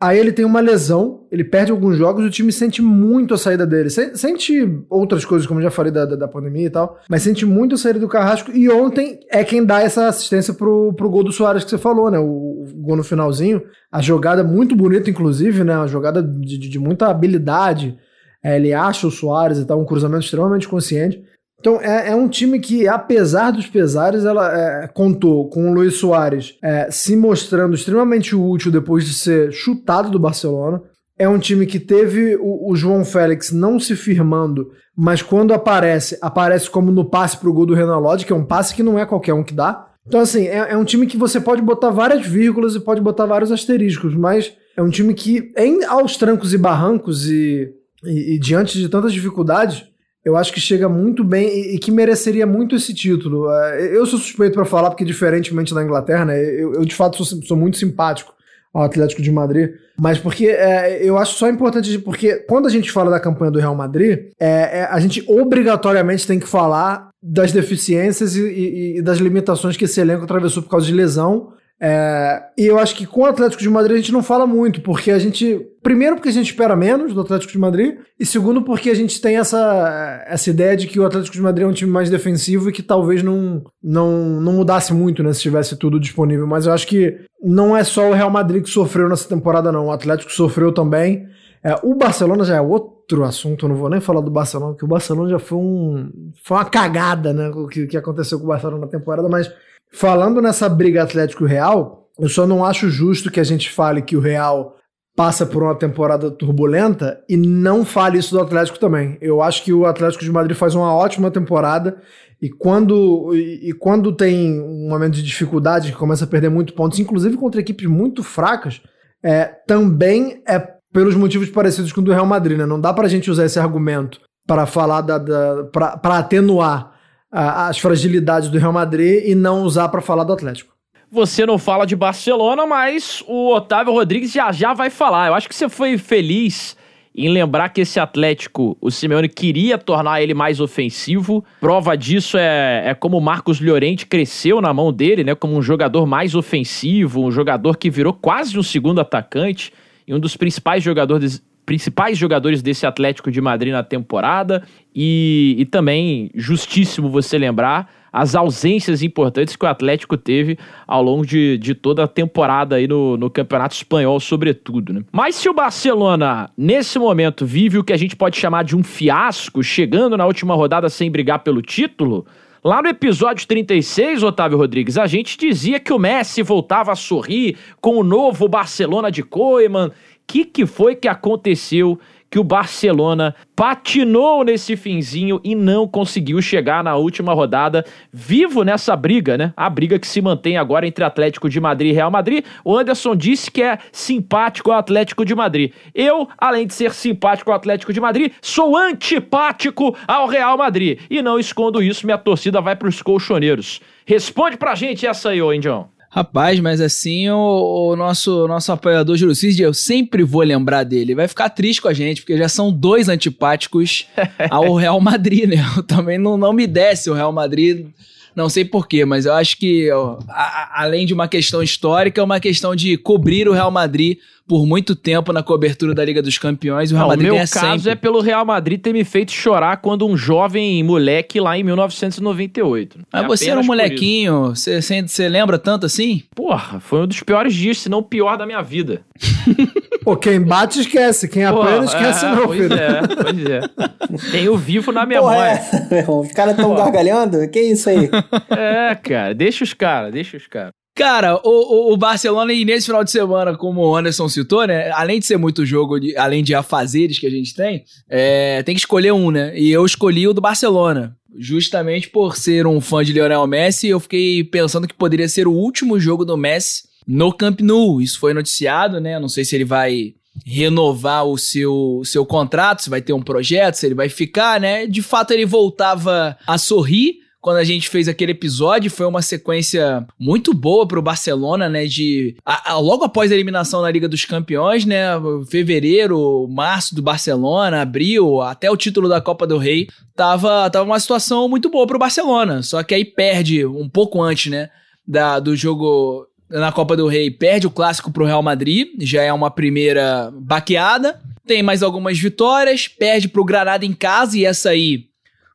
Aí ele tem uma lesão, ele perde alguns jogos e o time sente muito a saída dele. Sente outras coisas, como já falei da, da, da, pandemia e tal, mas sente muito a saída do Carrasco. E ontem é quem dá essa assistência pro, pro gol do Soares que você falou, né? O, o gol no finalzinho. A jogada muito bonita, inclusive, né? Uma jogada de, de, de muita habilidade. É, ele acha o Soares e tal, um cruzamento extremamente consciente. Então é, é, um time que, apesar dos pesares, ela é, contou com o Luiz Soares é, se mostrando extremamente útil depois de ser chutado do Barcelona. É um time que teve o, o João Félix não se firmando, mas quando aparece, aparece como no passe pro gol do Renan Lodge, que é um passe que não é qualquer um que dá. Então, assim, é, é um time que você pode botar várias vírgulas e pode botar vários asteriscos, mas é um time que, em, aos trancos e barrancos e, e, e diante de tantas dificuldades, eu acho que chega muito bem e, e, que mereceria muito esse título. É, eu sou suspeito para falar, porque diferentemente da Inglaterra, né, eu, eu de fato sou, sou, muito simpático ao Atlético de Madrid, mas porque é, eu acho só importante, porque quando a gente fala da campanha do Real Madrid, é, é a gente obrigatoriamente tem que falar das deficiências e, e, e das limitações que esse elenco atravessou por causa de lesão é, e eu acho que com o Atlético de Madrid a gente não fala muito, porque a gente. Primeiro, porque a gente espera menos do Atlético de Madrid, e segundo, porque a gente tem essa, essa ideia de que o Atlético de Madrid é um time mais defensivo e que talvez não, não, não mudasse muito né, se tivesse tudo disponível. Mas eu acho que não é só o Real Madrid que sofreu nessa temporada, não. O Atlético sofreu também. É, o Barcelona já é outro assunto, não vou nem falar do Barcelona, porque o Barcelona já foi um. Foi uma cagada, né? O que, que aconteceu com o Barcelona na temporada, mas Falando nessa briga Atlético Real, eu só não acho justo que a gente fale que o Real passa por uma temporada turbulenta e não fale isso do Atlético também. Eu acho que o Atlético de Madrid faz uma ótima temporada e quando, e, e quando tem um momento de dificuldade, que começa a perder muito pontos, inclusive contra equipes muito fracas, é, também é pelos motivos parecidos com o do Real Madrid. Né? Não dá pra gente usar esse argumento para falar da, da para atenuar as fragilidades do Real Madrid e não usar pra falar do Atlético.
Você não fala de Barcelona, mas o Otávio Rodrigues já já vai falar. Eu acho que você foi feliz em lembrar que esse Atlético, o Simeone queria tornar ele mais ofensivo. Prova disso é, é como o Marcos Llorente cresceu na mão dele, né? Como um jogador mais ofensivo, um jogador que virou quase um segundo atacante e um dos principais jogadores principais jogadores desse Atlético de Madrid na temporada e, e também justíssimo você lembrar as ausências importantes que o Atlético teve ao longo de, de toda a temporada aí no, no Campeonato Espanhol, sobretudo. Né? Mas se o Barcelona, nesse momento, vive o que a gente pode chamar de um fiasco, chegando na última rodada sem brigar pelo título, Lá no episódio 36, Otávio Rodrigues, a gente dizia que o Messi voltava a sorrir com o novo Barcelona de Koeman. Que, que foi que aconteceu que o Barcelona patinou nesse finzinho e não conseguiu chegar na última rodada vivo nessa briga, né? A briga que se mantém agora entre Atlético de Madrid e Real Madrid. O Anderson disse que é simpático ao Atlético de Madrid. Eu, além de ser simpático ao Atlético de Madrid, sou antipático ao Real Madrid. E não escondo isso, minha torcida vai pros colchoneiros. Responde pra gente essa aí, ô Indião.
Rapaz, mas assim, o, o nosso, nosso apoiador Júlio Cid, eu sempre vou lembrar dele. Vai ficar triste com a gente, porque já são dois antipáticos ao Real Madrid, né? [LAUGHS] Eu também não, não me desce o Real Madrid. Não sei porquê, mas eu acho que, ó, a- além de uma questão histórica, é uma questão de cobrir o Real Madrid por muito tempo na cobertura da Liga dos Campeões. O Real
Não,
Madrid
meu caso
sempre.
é pelo Real Madrid ter me feito chorar quando um jovem moleque lá em 1998.
Mas
É
você era um molequinho, você, você lembra tanto assim?
Porra, foi um dos piores dias, se não o pior da minha vida. [LAUGHS]
Pô, quem bate esquece, quem apanha não esquece
é,
não,
pois
filho.
é, pois é. Tenho vivo na
Porra,
memória.
é, os caras tão gargalhando? Que isso aí?
É, cara, deixa os caras, deixa os caras.
Cara, o, o, o Barcelona, e nesse final de semana, como o Anderson citou, né? Além de ser muito jogo, de- além de afazeres que a gente tem, é, tem que escolher um, né? E eu escolhi o do Barcelona. Justamente por ser um fã de Lionel Messi, eu fiquei pensando que poderia ser o último jogo do Messi no Camp Nou. Isso foi noticiado, né? Não sei se ele vai renovar o seu, seu contrato, se vai ter um projeto, se ele vai ficar, né? De fato, ele voltava a sorrir quando a gente fez aquele episódio, foi uma sequência muito boa pro Barcelona, né? De a- a- logo após a eliminação na Liga dos Campeões, né? Fevereiro, março do Barcelona, abril, até o título da Copa do Rei, tava, tava uma situação muito boa pro Barcelona. Só que aí perde um pouco antes, né? Da, do jogo na Copa do Rei, perde o clássico pro Real Madrid, já é uma primeira baqueada. Tem mais algumas vitórias, perde pro Granada em casa e essa aí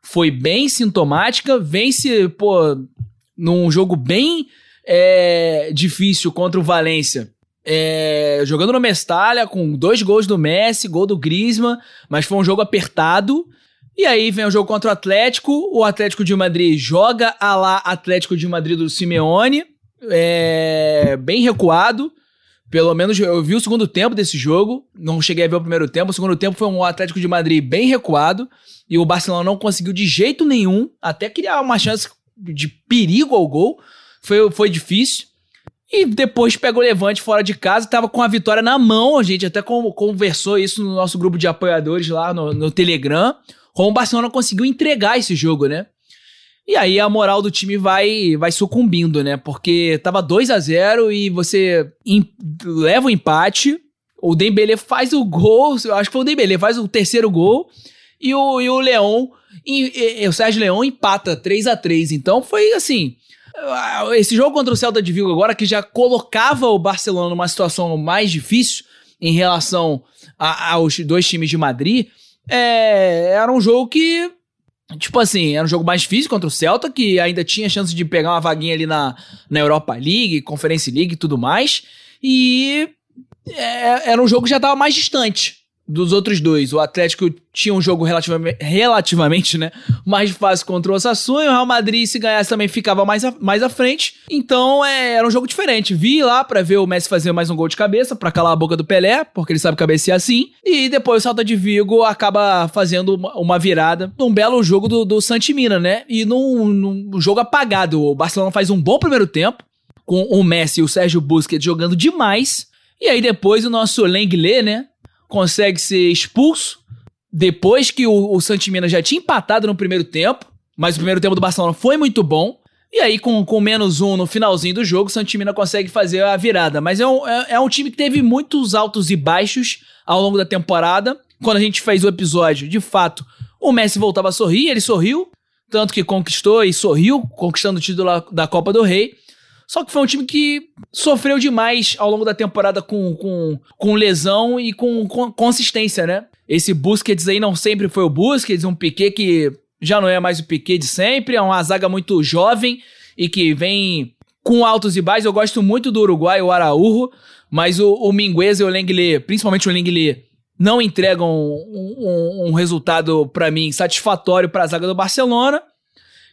foi bem sintomática, vence, pô, num jogo bem é, difícil contra o Valência. É, jogando no Mestalha, com dois gols do Messi, gol do Griezmann, mas foi um jogo apertado. E aí vem o jogo contra o Atlético, o Atlético de Madrid joga a lá Atlético de Madrid do Simeone, é, bem recuado. Pelo menos eu vi o segundo tempo desse jogo, não cheguei a ver o primeiro tempo. O segundo tempo foi um Atlético de Madrid bem recuado e o Barcelona não conseguiu de jeito nenhum, até criar uma chance de perigo ao gol. Foi, foi difícil. E depois pegou o Levante fora de casa, tava com a vitória na mão. A gente até con- conversou isso no nosso grupo de apoiadores lá no, no Telegram. Como o Barcelona conseguiu entregar esse jogo, né? E aí a moral do time vai vai sucumbindo, né? Porque tava 2 a 0 e você leva o empate, o Dembélé faz o gol, eu acho que foi o Dembélé, faz o terceiro gol e o, e o Leão, e, e- o Sérgio Leão empata 3 a 3 Então foi assim, esse jogo contra o Celta de Vigo agora, que já colocava o Barcelona numa situação mais difícil em relação aos dois times de Madrid, é, era um jogo que Tipo assim, era um jogo mais difícil contra o Celta, que ainda tinha chance de pegar uma vaguinha ali na, na Europa League, Conference League e tudo mais. E é, era um jogo que já tava mais distante dos outros dois. O Atlético tinha um jogo relativamente, relativamente né, mais fácil contra o Osasuna, e o Real Madrid, se ganhasse, também ficava mais, mais à frente. Então é, era um jogo diferente. Vi lá pra ver o Messi fazer mais um gol de cabeça, pra calar a boca do Pelé, porque ele sabe cabecear assim. E depois o Salta de Vigo acaba fazendo uma, uma virada num belo jogo do, do Santimina, né? E num, num jogo apagado. O Barcelona faz um bom primeiro tempo, com o Messi e o Sérgio Busquets jogando demais. E aí depois o nosso Lenglet, né? Consegue ser expulso. Depois que o, o Santimina já tinha empatado no primeiro tempo. mas o primeiro tempo do Barcelona foi muito bom. E aí, com, com menos um no finalzinho do jogo, o Santimina consegue fazer a virada. Mas é um, é, é um time que teve muitos altos e baixos ao longo da temporada. Quando a gente fez o episódio, de fato, o Messi voltava a sorrir, ele sorriu, tanto que conquistou e sorriu, conquistando o título da Copa do Rei. Só que foi um time que sofreu demais ao longo da temporada com, com, com lesão e com, com consistência, né? Esse Busquets aí não sempre foi o Busquets, um Piquet que já não é mais o Piquet de sempre, é uma zaga muito jovem e que vem com altos e baixos. Eu gosto muito do Uruguai, o Araújo, mas o, o Mingueza e o Lenglet, principalmente o Lenglet, não entregam um, um, um resultado para mim satisfatório para a zaga do Barcelona.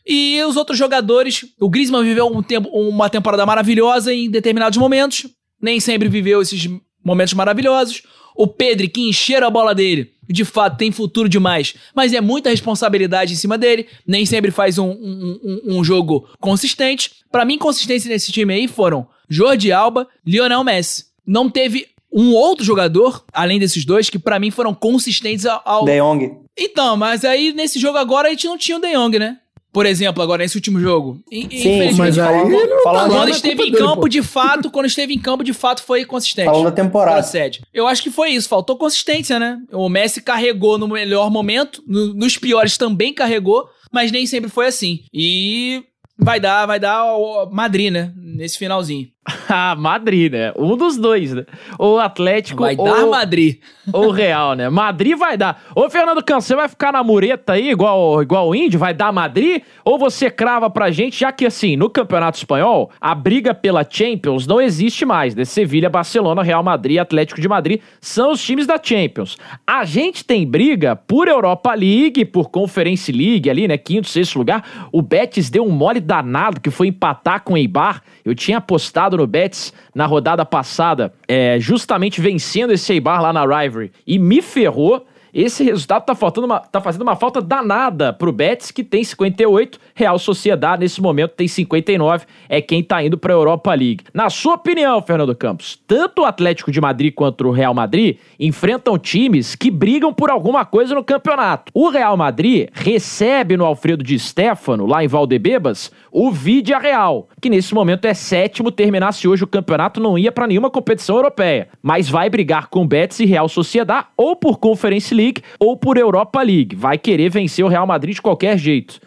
E os outros jogadores, o Griezmann viveu um tempo, uma temporada maravilhosa em determinados momentos, nem sempre viveu esses momentos maravilhosos. O Pedro, que encheram a bola dele, de fato tem futuro demais, mas é muita responsabilidade em cima dele, nem sempre faz um, um, um, um jogo consistente. Para mim, consistência nesse time aí foram Jordi Alba, Lionel Messi. Não teve um outro jogador, além desses dois, que para mim foram consistentes ao.
De Jong.
Então, mas aí nesse jogo agora a gente não tinha o De Jong, né? Por exemplo, agora nesse último jogo.
Sim,
mas aí
falando,
tá
quando esteve em
dele,
campo
pô.
de fato, quando esteve em campo de fato foi consistente.
falando da temporada.
Procede. Eu acho que foi isso, faltou consistência, né? O Messi carregou no melhor momento, no- nos piores também carregou, mas nem sempre foi assim. E vai dar, vai dar o Madrid, né? Nesse finalzinho. [LAUGHS]
Ah, Madrid, né? Um dos dois, né? Ou Atlético
Vai
ou,
dar Madrid. [LAUGHS]
ou Real, né? Madrid vai dar. Ô, Fernando você vai ficar na mureta aí, igual, igual o Índio? Vai dar Madrid? Ou você crava pra gente, já que assim, no Campeonato Espanhol, a briga pela Champions não existe mais, né? Sevilha, Barcelona, Real Madrid, Atlético de Madrid são os times da Champions. A gente tem briga por Europa League, por Conference League ali, né? Quinto, sexto lugar. O Betis deu um mole danado que foi empatar com o Eibar. Eu tinha apostado no Betis na rodada passada, é, justamente vencendo esse Eibar lá na Rivalry. E me ferrou. Esse resultado tá, faltando uma, tá fazendo uma falta danada pro Betis, que tem 58, Real Sociedade nesse momento tem 59, é quem tá indo pra Europa League. Na sua opinião, Fernando Campos, tanto o Atlético de Madrid quanto o Real Madrid enfrentam times que brigam por alguma coisa no campeonato. O Real Madrid recebe no Alfredo de Stefano, lá em Valdebebas, o Vidia Real, que nesse momento é sétimo, terminasse hoje o campeonato, não ia pra nenhuma competição europeia, mas vai brigar com Betis e Real Sociedade ou por Conference League ou por Europa League. Vai querer vencer o Real Madrid de qualquer jeito.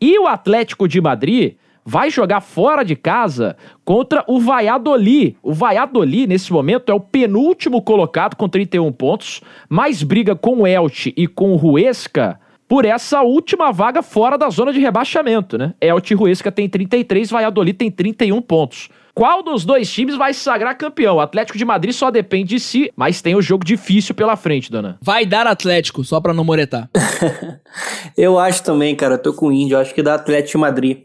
E o Atlético de Madrid vai jogar fora de casa contra o Valladolid. O Valladolid, nesse momento, é o penúltimo colocado com 31 pontos, mas briga com o Elche e com o Huesca por essa última vaga fora da zona de rebaixamento, né? Elche e Huesca tem 33, Valladolid tem 31 pontos. Qual dos dois times vai se sagrar campeão? O Atlético de Madrid só depende de si, mas tem o jogo difícil pela frente, dona.
Vai dar Atlético, só pra não moretar. [LAUGHS]
Eu acho também, cara, eu tô com o Índio, eu acho que dá Atlético de Madrid.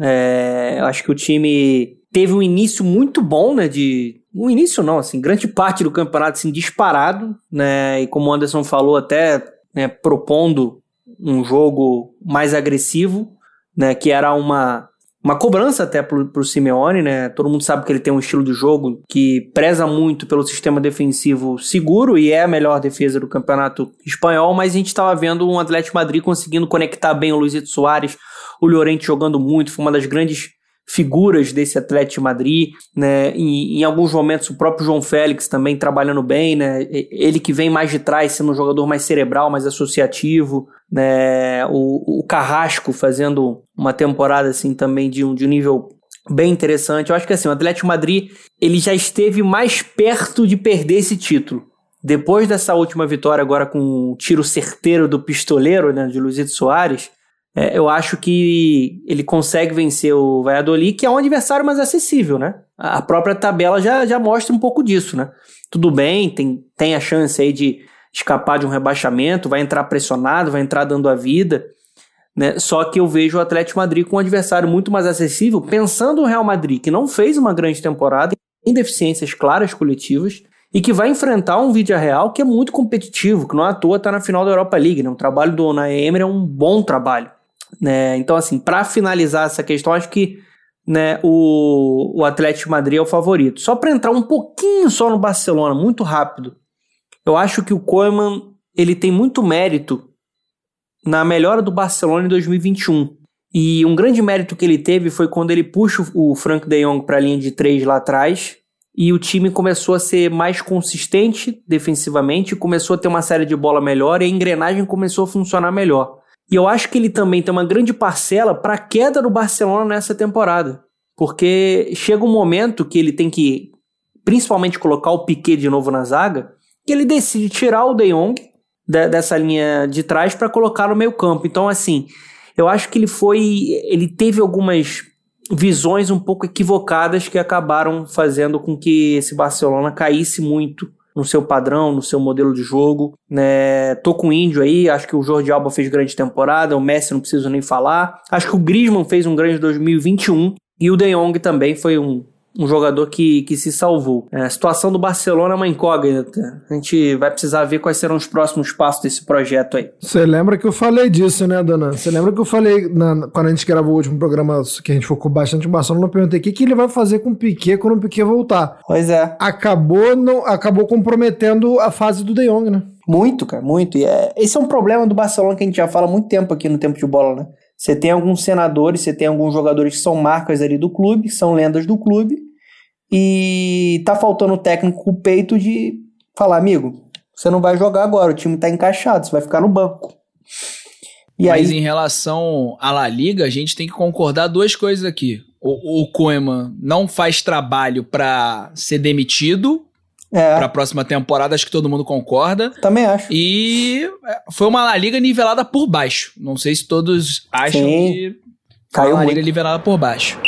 É, eu acho que o time teve um início muito bom, né, de... Um início não, assim, grande parte do campeonato, assim, disparado, né, e como o Anderson falou, até né, propondo um jogo mais agressivo, né, que era uma, uma cobrança até pro, pro Simeone, né, todo mundo sabe que ele tem um estilo de jogo que preza muito pelo sistema defensivo seguro e é a melhor defesa do campeonato espanhol, mas a gente estava vendo um Atlético Madrid conseguindo conectar bem o Luizito Soares, o Llorente jogando muito, foi uma das grandes figuras desse Atlético de Madrid, né? Em, em alguns momentos o próprio João Félix também trabalhando bem, né? Ele que vem mais de trás, sendo um jogador mais cerebral, mais associativo, né? O, o Carrasco fazendo uma temporada assim também de um, de um nível bem interessante. Eu acho que assim, o Atlético Madrid ele já esteve mais perto de perder esse título. Depois dessa última vitória agora com o tiro certeiro do pistoleiro, né, de Luizito Soares, é, eu acho que ele consegue vencer o Valladolid, que é um adversário mais acessível, né? A própria tabela já, já mostra um pouco disso, né? Tudo bem, tem, tem a chance aí de escapar de um rebaixamento, vai entrar pressionado, vai entrar dando a vida, né? Só que eu vejo o Atlético Madrid com um adversário muito mais acessível, pensando no Real Madrid, que não fez uma grande temporada, tem deficiências claras coletivas, e que vai enfrentar um Vídeo Real que é muito competitivo, que não à toa está na final da Europa League. Né? O trabalho do Unai Emery é um bom trabalho. Né? Então, assim, para finalizar essa questão, acho que né, o, o Atlético Madrid é o favorito. Só para entrar um pouquinho só no Barcelona, muito rápido. Eu acho que o Koeman ele tem muito mérito na melhora do Barcelona em 2021. E um grande mérito que ele teve foi quando ele puxa o Frank de Jong para a linha de três lá atrás e o time começou a ser mais consistente defensivamente, começou a ter uma série de bola melhor e a engrenagem começou a funcionar melhor. E eu acho que ele também tem uma grande parcela para a queda do Barcelona nessa temporada. Porque chega um momento que ele tem que, principalmente, colocar o Piquet de novo na zaga, que ele decide tirar o De Jong dessa linha de trás para colocar no meio campo. Então, assim, eu acho que ele foi. Ele teve algumas visões um pouco equivocadas que acabaram fazendo com que esse Barcelona caísse muito no seu padrão, no seu modelo de jogo. Né? Tô com o Índio aí, acho que o Jordi Alba fez grande temporada, o Messi não preciso nem falar. Acho que o Griezmann fez um grande 2021 e o De Jong também foi um, um jogador que, que se salvou. É, a situação do Barcelona é uma incógnita. A gente vai precisar ver quais serão os próximos passos desse projeto aí.
Você lembra que eu falei disso, né, dona? Você lembra que eu falei na, quando a gente gravou o último programa que a gente focou bastante em Barcelona, eu perguntei o que, que ele vai fazer com o Piquet quando o Piquet voltar.
Pois é.
Acabou, não, acabou comprometendo a fase do De Jong, né?
Muito, cara, muito. E é, esse é um problema do Barcelona que a gente já fala há muito tempo aqui no Tempo de Bola, né? Você tem alguns senadores, você tem alguns jogadores que são marcas ali do clube, são lendas do clube, e tá faltando o técnico com o peito de falar, amigo, você não vai jogar agora, o time tá encaixado, você vai ficar no banco.
E Mas aí... em relação à La Liga, a gente tem que concordar duas coisas aqui. O, o Koeman não faz trabalho para ser demitido é. para a próxima temporada, acho que todo mundo concorda.
Também acho.
E é, foi uma La Liga nivelada por baixo. Não sei se todos acham Sim. que
Caiu uma La
Liga nivelada por baixo.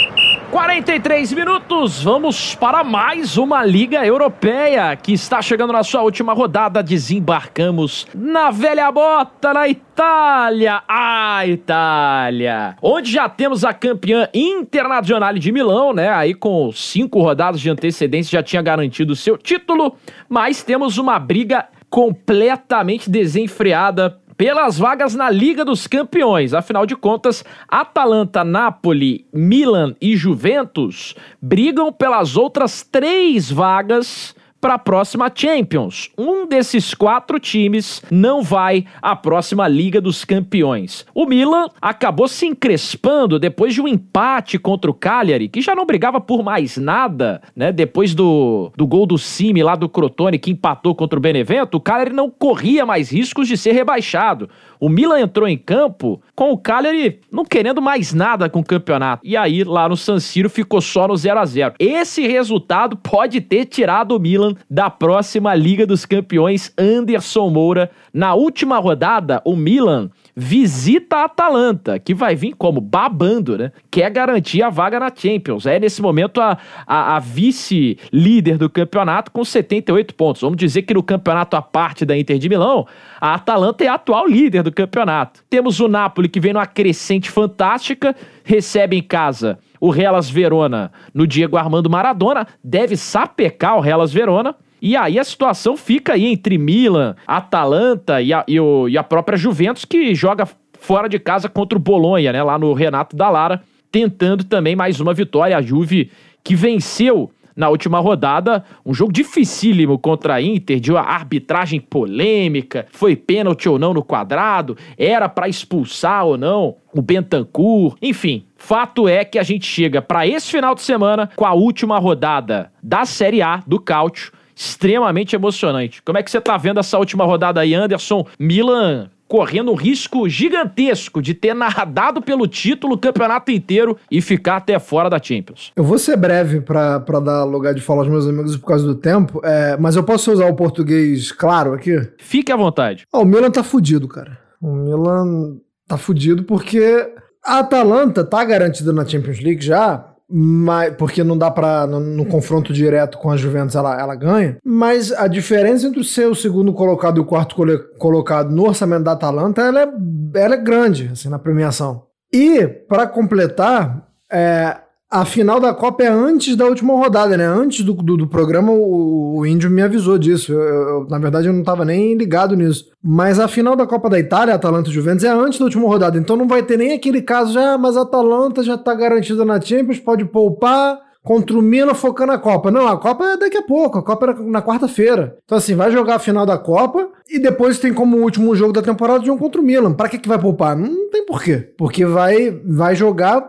43 minutos, vamos para mais uma Liga Europeia que está chegando na sua última rodada. Desembarcamos na velha bota na Itália, a Itália, onde já temos a campeã internacional de Milão, né? Aí com cinco rodadas de antecedência já tinha garantido seu título, mas temos uma briga completamente desenfreada pelas vagas na Liga dos Campeões. Afinal de contas, Atalanta, Napoli, Milan e Juventus brigam pelas outras três vagas para a próxima Champions. Um desses quatro times não vai à próxima Liga dos Campeões. O Milan acabou se encrespando depois de um empate contra o Cagliari, que já não brigava por mais nada, né? Depois do, do gol do Cime lá do Crotone, que empatou contra o Benevento, o Cagliari não corria mais riscos de ser rebaixado. O Milan entrou em campo com o Cagliari não querendo mais nada com o campeonato. E aí, lá no San Siro, ficou só no 0 a 0 Esse resultado pode ter tirado o Milan da próxima Liga dos Campeões Anderson Moura. Na última rodada, o Milan visita a Atalanta, que vai vir como? Babando, né? Quer garantir a vaga na Champions. É nesse momento a, a, a vice-líder do campeonato com 78 pontos. Vamos dizer que no campeonato a parte da Inter de Milão, a Atalanta é a atual líder do campeonato. Temos o Napoli que vem numa crescente fantástica, recebe em casa o Hellas Verona no Diego Armando Maradona, deve sapecar o Hellas Verona. E aí a situação fica aí entre Milan, Atalanta e a, e, o, e a própria Juventus, que joga fora de casa contra o Bolonha, né? Lá no Renato da Lara, tentando também mais uma vitória. A Juve que venceu na última rodada, um jogo dificílimo contra a Inter, de uma arbitragem polêmica, foi pênalti ou não no quadrado, era para expulsar ou não o Bentancur, enfim. Fato é que a gente chega para esse final de semana com a última rodada da Série A do Cáutio extremamente emocionante. Como é que você tá vendo essa última rodada aí, Anderson? Milan correndo um risco gigantesco de ter nadado pelo título o campeonato inteiro e ficar até fora da Champions.
Eu vou ser breve para dar lugar de falar aos meus amigos por causa do tempo, é, mas eu posso usar o português claro aqui?
Fique à vontade.
Oh, o Milan tá fudido, cara. O Milan tá fudido porque a Atalanta tá garantida na Champions League já, mas, porque não dá para no, no, confronto direto com a Juventus ela, ela ganha. Mas a diferença entre o ser o segundo colocado e o quarto colocado no orçamento da Atalanta ela é, ela é grande assim, na premiação. E, para completar, é, a final da Copa é antes da última rodada, né? Antes do, do, do programa, o, o, Índio me avisou disso. Eu, eu, na verdade, eu não estava nem ligado nisso. Mas a final da Copa da Itália, Atalanta e Juventus, é antes da última rodada. Então não vai ter nem aquele caso já, mas a Atalanta já está garantida na Champions, pode poupar contra o Milan focando na Copa. Não, a Copa é daqui a pouco, a Copa é na quarta-feira. Então, assim, vai jogar a final da Copa e depois tem como último jogo da temporada de um contra o Milan. Pra que, que vai poupar? Não tem porquê. Porque vai, vai jogar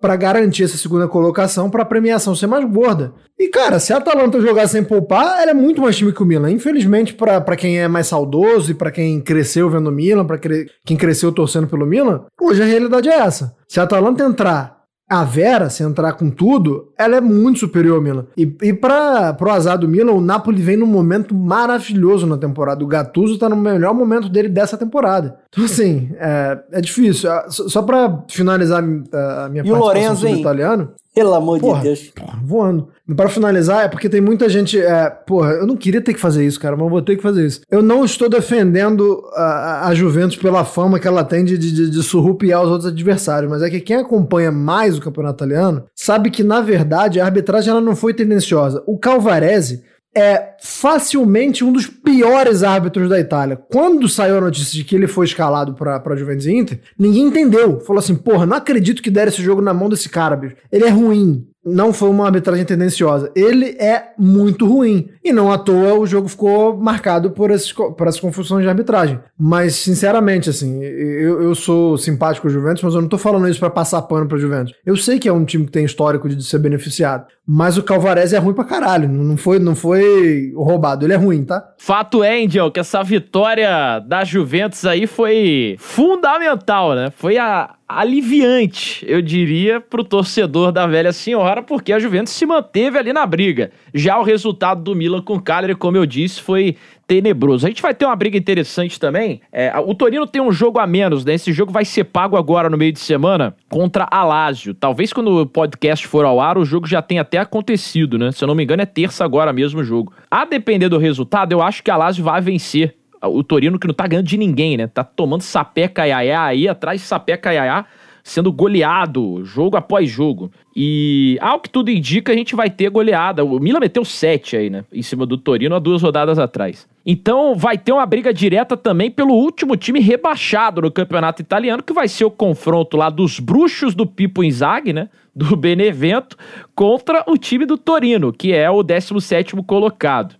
pra garantir essa segunda colocação pra premiação ser mais gorda. E, cara, se a Atalanta jogar sem poupar, ela é muito mais time que o Milan. Infelizmente, pra quem é mais saudoso e pra quem cresceu vendo o Milan, pra cre- quem cresceu torcendo pelo Milan, hoje a realidade é essa. Se a Atalanta entrar a Vera, se entrar com tudo, ela é muito superior ao Milan. E, e para pro azar do Milan, o Napoli vem num momento maravilhoso na temporada. O Gattuso tá no melhor momento dele dessa temporada. Então, assim, é, é difícil. Ah, Só, só para finalizar a minha
E o Lorenzo, hein?
italiano,
Pelo amor
Porra.
de Deus.
porra, voando. Para finalizar, é porque tem muita gente. É, porra, eu não queria ter que fazer isso, cara, mas eu vou ter que fazer isso. Eu não estou defendendo a, a- Juventus pela fama que ela tem de, de, de surrupiar os outros adversários, mas é que quem acompanha mais o campeonato italiano sabe que, na verdade, a arbitragem ela não foi tendenciosa. O Calvarese é facilmente um dos piores árbitros da Itália. Quando saiu a notícia de que ele foi escalado pra Juventus e Inter, ninguém entendeu. Falou assim, porra, não acredito que deram esse jogo na mão desse cara, bicho. Ele é ruim. Não foi uma arbitragem tendenciosa. Ele é muito ruim. E não à toa o jogo ficou marcado por, esses, por essas confusões de arbitragem. Mas, sinceramente, assim, eu, eu sou simpático com o Juventus, mas eu não tô falando isso pra passar pano pra Juventus. Eu sei que é um time que tem histórico de ser beneficiado. Mas o Calvarese é ruim pra caralho. Não foi, não foi roubado. Ele é ruim, tá?
Fato é, Angel, que essa vitória da Juventus aí foi fundamental, né? Foi a aliviante, eu diria, pro torcedor da velha senhora, porque a Juventus se manteve ali na briga. Já o resultado do Milan com o Cagliari, como eu disse, foi tenebroso. A gente vai ter uma briga interessante também. É, o Torino tem um jogo a menos, né? Esse jogo vai ser pago agora no meio de semana contra a Lazio. Talvez quando o podcast for ao ar, o jogo já tenha até acontecido, né? Se eu não me engano, é terça agora mesmo o jogo. A depender do resultado, eu acho que a Lazio vai vencer o Torino que não tá ganhando de ninguém, né? Tá tomando sapé caiaiá aí, atrás sapé caiaiá, sendo goleado jogo após jogo. E ao que tudo indica, a gente vai ter goleada. O Milan meteu 7 aí, né? Em cima do Torino há duas rodadas atrás. Então vai ter uma briga direta também pelo último time rebaixado no campeonato italiano, que vai ser o confronto lá dos bruxos do Pipo Inzaghi, né? Do [LAUGHS] Benevento, contra o time do Torino, que é o 17º colocado.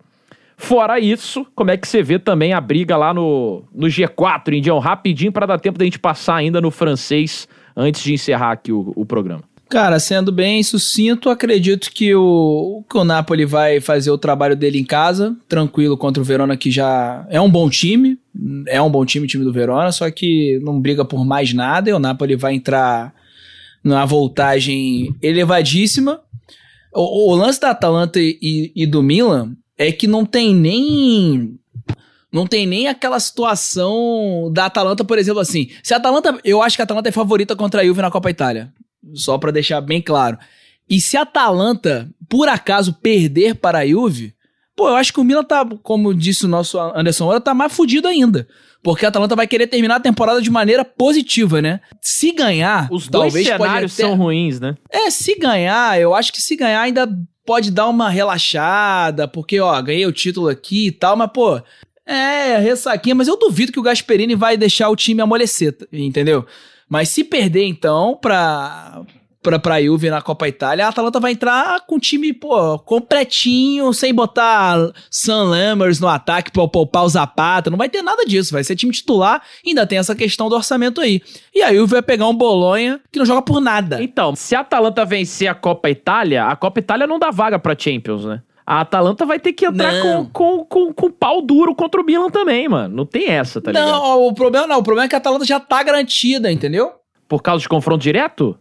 Fora isso, como é que você vê também a briga lá no, no G4, Indião? Rapidinho para dar tempo da gente passar ainda no francês antes de encerrar aqui o, o programa.
Cara, sendo bem sucinto, acredito que o, que o Napoli vai fazer o trabalho dele em casa, tranquilo contra o Verona, que já é um bom time, é um bom time o time do Verona, só que não briga por mais nada, e o Napoli vai entrar numa voltagem elevadíssima. O, o lance da Atalanta e, e do Milan é que não tem nem não tem nem aquela situação da Atalanta, por exemplo, assim. Se a Atalanta, eu acho que a Atalanta é favorita contra a Juve na Copa Itália, só pra deixar bem claro. E se a Atalanta, por acaso, perder para a Juve, pô, eu acho que o Milan tá, como disse o nosso Anderson Moura, tá mais fudido ainda. Porque a Atalanta vai querer terminar a temporada de maneira positiva, né? Se ganhar,
Os dois cenários
até-
são ruins, né?
é, se ganhar, eu acho que se ganhar ainda pode dar uma relaxada, porque, ó, ganhei o título aqui e tal, mas, pô, é, ressaquinha, mas eu duvido que o Gasperini vai deixar o time amolecer, entendeu? Mas se perder, então, pra, pra, pra Juve na Copa Itália, a Atalanta vai entrar com o time, pô, completinho, sem botar Sam Lammers no ataque pra poupar o Zapata, não vai ter nada disso, vai ser time titular, ainda tem essa questão do orçamento aí. E a Juve vai pegar um Bolonha que não joga por nada.
Então, se a Atalanta vencer a Copa Itália, a Copa Itália não dá vaga pra Champions, né? A Atalanta vai ter que entrar com, com, com, com pau duro contra o Milan também, mano. Não tem essa, tá ligado?
Não, o problema não. O problema é que a Atalanta já tá garantida, entendeu?
Por causa de confronto direto?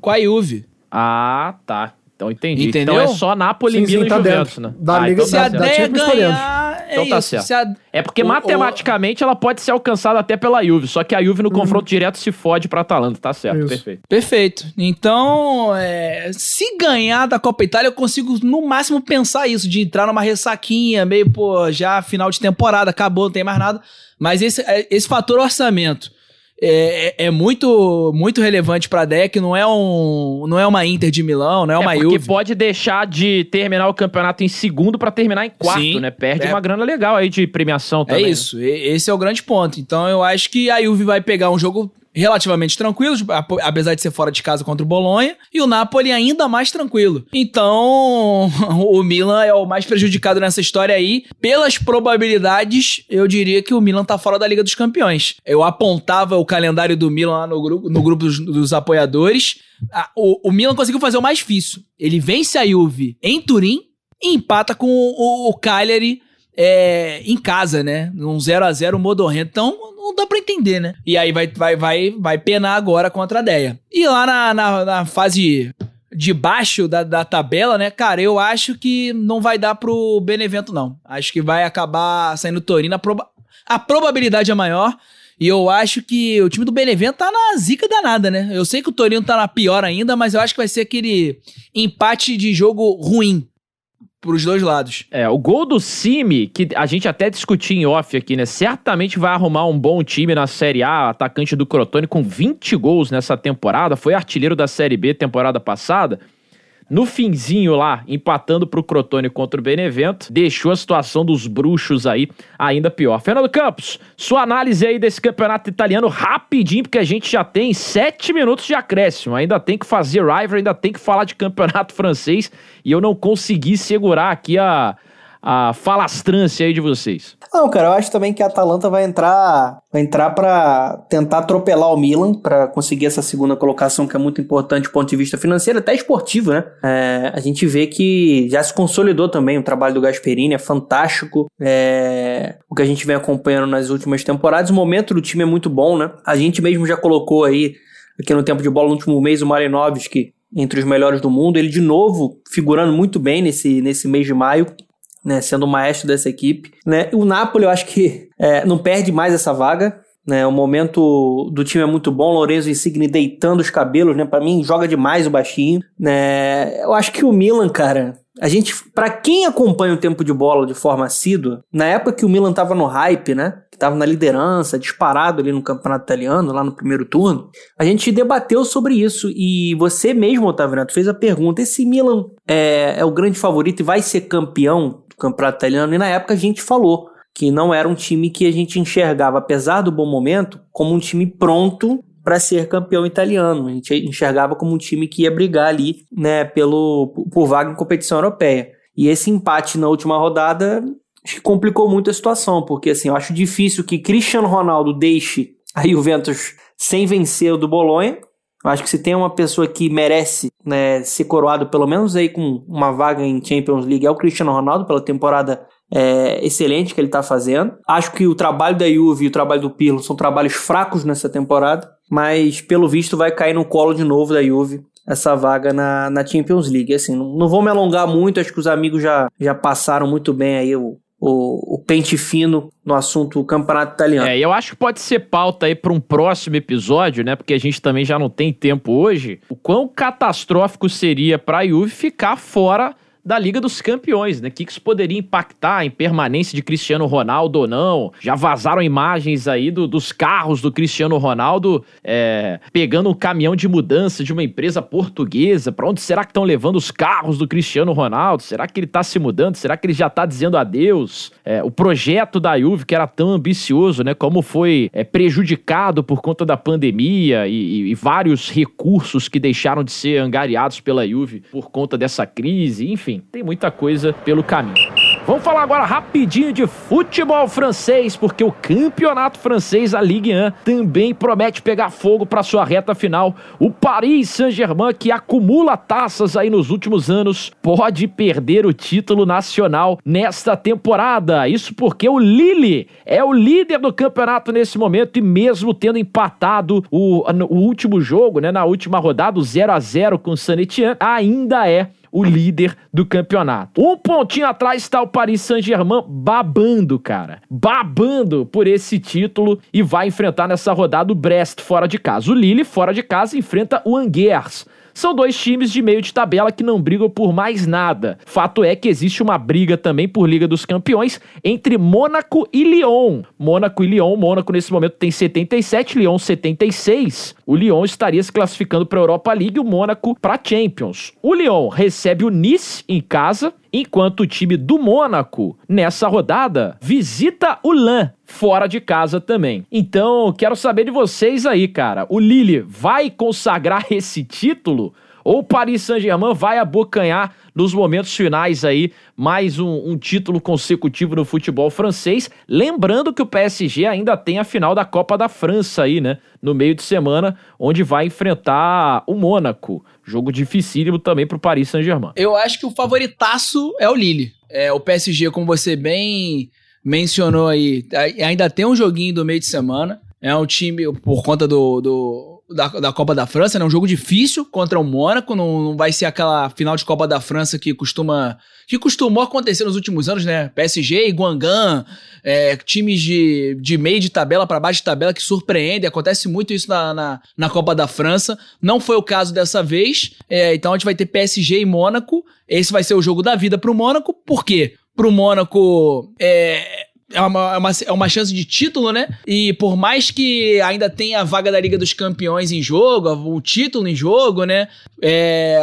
Com a Juve.
Ah, tá. Então entendi.
Entendeu?
Então é só Napoli,
Sim, sim,
Milan
tá
e Juventus,
dentro.
né?
Da
Ah,
Liga
então
Se
tá
a
da-
certo.
Deia
tá
ganhar, é
Então tá
isso.
certo.
Se a-
É porque
O-
matematicamente ela pode ser alcançada até pela Juve, só que a Juve no confronto direto se fode pra Atalanta, tá certo,
Isso.
perfeito.
Perfeito. Então, é, se ganhar da Copa Itália, eu consigo no máximo pensar isso, de entrar numa ressaquinha, meio, pô, já final de temporada, acabou, não tem mais nada. Mas esse, é- esse fator orçamento é, é- é muito muito relevante pra Deia, que não é, um, não é uma Inter de Milão, não é uma
é porque
Juve.
pode deixar de terminar o campeonato em segundo pra terminar em quarto,
Sim.
né? Perde
É.
uma grana legal aí de premiação
É
também. né?
isso, e- esse é o grande ponto. Então eu acho que a Juve vai pegar um jogo relativamente tranquilos, ap- apesar de ser fora de casa contra o Bolonha, e o Napoli ainda mais tranquilo. Então, [LAUGHS] o Milan é o mais prejudicado nessa história aí. Pelas probabilidades, eu diria que o Milan tá fora da Liga dos Campeões. Eu apontava o calendário do Milan lá no grupo, no grupo dos, dos apoiadores. O, o Milan conseguiu fazer o mais difícil. Ele vence a Juve em Turim e empata com o, o Cagliari é, em casa, né? Um 0 a 0 modorrento. Então, não dá pra entender, né? E aí vai, vai, vai, vai penar agora contra a Deia. E lá na, na, na fase de baixo da, da tabela, né? Cara, eu acho que não vai dar pro Benevento, não. Acho que vai acabar saindo Torino. A, proba a probabilidade é maior. E eu acho que o time do Benevento tá na zica danada, né? Eu sei que o Torino tá na pior ainda, mas eu acho que vai ser aquele empate de jogo ruim pros dois lados.
É, o gol do Simi, que a gente até discutiu em off aqui, né? Certamente vai arrumar um bom time na Série A, atacante do Crotone com 20 gols nessa temporada, foi artilheiro da Série B temporada passada. No finzinho lá, empatando pro Crotone contra o Benevento, deixou a situação dos bruxos aí ainda pior. Fernando Campos, sua análise aí desse campeonato italiano rapidinho, porque a gente já tem sete minutos de acréscimo. Ainda tem que fazer rival, ainda tem que falar de campeonato [LAUGHS] francês e eu não consegui segurar aqui a, a falastrância aí de vocês.
Não, cara, eu acho também que a Atalanta vai entrar, vai entrar para tentar atropelar o Milan para conseguir essa segunda colocação que é muito importante do ponto de vista financeiro, até esportivo, né? É, a gente vê que já se consolidou também o trabalho do Gasperini, é fantástico. É, o que a gente vem acompanhando nas últimas temporadas, o momento do time é muito bom, né? A gente mesmo já colocou aí aqui no tempo de bola no último mês o Marinovski entre os melhores do mundo, ele de novo figurando muito bem nesse, nesse mês de maio né, sendo o maestro dessa equipe. Né? O Napoli, eu acho que é, não perde mais essa vaga. Né? O momento do time é muito bom. Lorenzo Insigne deitando os cabelos, né? Para mim, joga demais o baixinho. Né? Eu acho que o Milan, cara. A gente, para quem acompanha o tempo de bola de forma assídua, na época que o Milan tava no hype, né? Que tava na liderança, disparado ali no campeonato italiano, lá no primeiro turno, a gente debateu sobre isso. E você mesmo, Otávio Neto, fez a pergunta: esse Milan é, é o grande favorito e vai ser campeão campeonato italiano? E na época a gente falou que não era um time que a gente enxergava, apesar do bom momento, como um time pronto para ser campeão italiano. A gente enxergava como um time que ia brigar ali, né, pelo por vaga em competição europeia. E esse empate na última rodada complicou muito a situação, porque assim, eu acho difícil que Cristiano Ronaldo deixe a Juventus sem vencer o do Bolonha. Eu acho que se tem uma pessoa que merece né, ser coroado pelo menos aí com uma vaga em Champions League é o Cristiano Ronaldo pela temporada é, excelente que ele está fazendo. Acho que o trabalho da Juve e o trabalho do Pirlo são trabalhos fracos nessa temporada, mas pelo visto vai cair no colo de novo da Juve essa vaga na, na Champions League. Assim, não, não vou me alongar muito, acho que os amigos já, já passaram muito bem aí o, o, o pente fino no assunto campeonato italiano.
É, eu acho que pode ser pauta aí para um próximo episódio, né? Porque a gente também já não tem tempo hoje. O quão catastrófico seria para a Juve ficar fora da Liga dos Campeões, né? O que isso poderia impactar em permanência de Cristiano Ronaldo ou não? Já vazaram imagens aí do, dos carros do Cristiano Ronaldo é, pegando um caminhão de mudança de uma empresa portuguesa. Para onde será que estão levando os carros do Cristiano Ronaldo? Será que ele está se mudando? Será que ele já está dizendo adeus? É, o projeto da Juve, que era tão ambicioso, né? Como foi é, prejudicado por conta da pandemia e, e, e vários recursos que deixaram de ser angariados pela Juve por conta dessa crise, enfim enfim, tem muita coisa pelo caminho. Vamos falar agora rapidinho de futebol francês, porque o campeonato francês, a Ligue 1, também promete pegar fogo para sua reta final. O Paris Saint-Germain, que acumula taças aí nos últimos anos, pode perder o título nacional nesta temporada. Isso porque o Lille é o líder do campeonato nesse momento e mesmo tendo empatado o, o último jogo, né, na última rodada, o 0 a 0 com o Saint-Étienne, ainda é o líder do campeonato. Um pontinho atrás está o Paris Saint-Germain babando, cara. Babando por esse título e vai enfrentar nessa rodada o Brest fora de casa. O Lille fora de casa enfrenta o Angers. São dois times de meio de tabela que não brigam por mais nada. Fato é que existe uma briga também por Liga dos Campeões entre Mônaco e Lyon. Mônaco e Lyon, Mônaco nesse momento tem 77, Lyon 76. O Lyon estaria se classificando para a Europa League e o Mônaco para Champions. O Lyon recebe o Nice em casa enquanto o time do Mônaco, nessa rodada, visita o Lan fora de casa também. Então, quero saber de vocês aí, cara. O Lille vai consagrar [LAUGHS] esse título? Ou o Paris Saint-Germain vai abocanhar nos momentos finais aí mais um, um, título consecutivo no futebol francês. Lembrando que o PSG ainda tem a final da Copa da França aí, né? No meio de semana, onde vai enfrentar o Mônaco. Jogo dificílimo também pro Paris Saint-Germain.
Eu acho que o favoritaço é o Lille. É, o PSG, como você bem mencionou aí, ainda tem um joguinho do meio de semana. É um time, por conta do, do da, da Copa da França, né? Um jogo difícil contra o Mônaco, não, não vai ser aquela final de Copa da França que costuma que costumou acontecer nos últimos anos, né? PSG e Guangan, é, times de, de meio de tabela para baixo de tabela que surpreendem, acontece muito isso na, na, na, Copa da França. Não foi o caso dessa vez, é, então a gente vai ter PSG e Mônaco. Esse vai ser o jogo da vida pro Mônaco, por quê? Pro Mônaco é, é uma, é, uma, é uma chance de título, né? E por mais que ainda tenha a vaga da Liga dos Campeões em jogo, o título em jogo, né? É,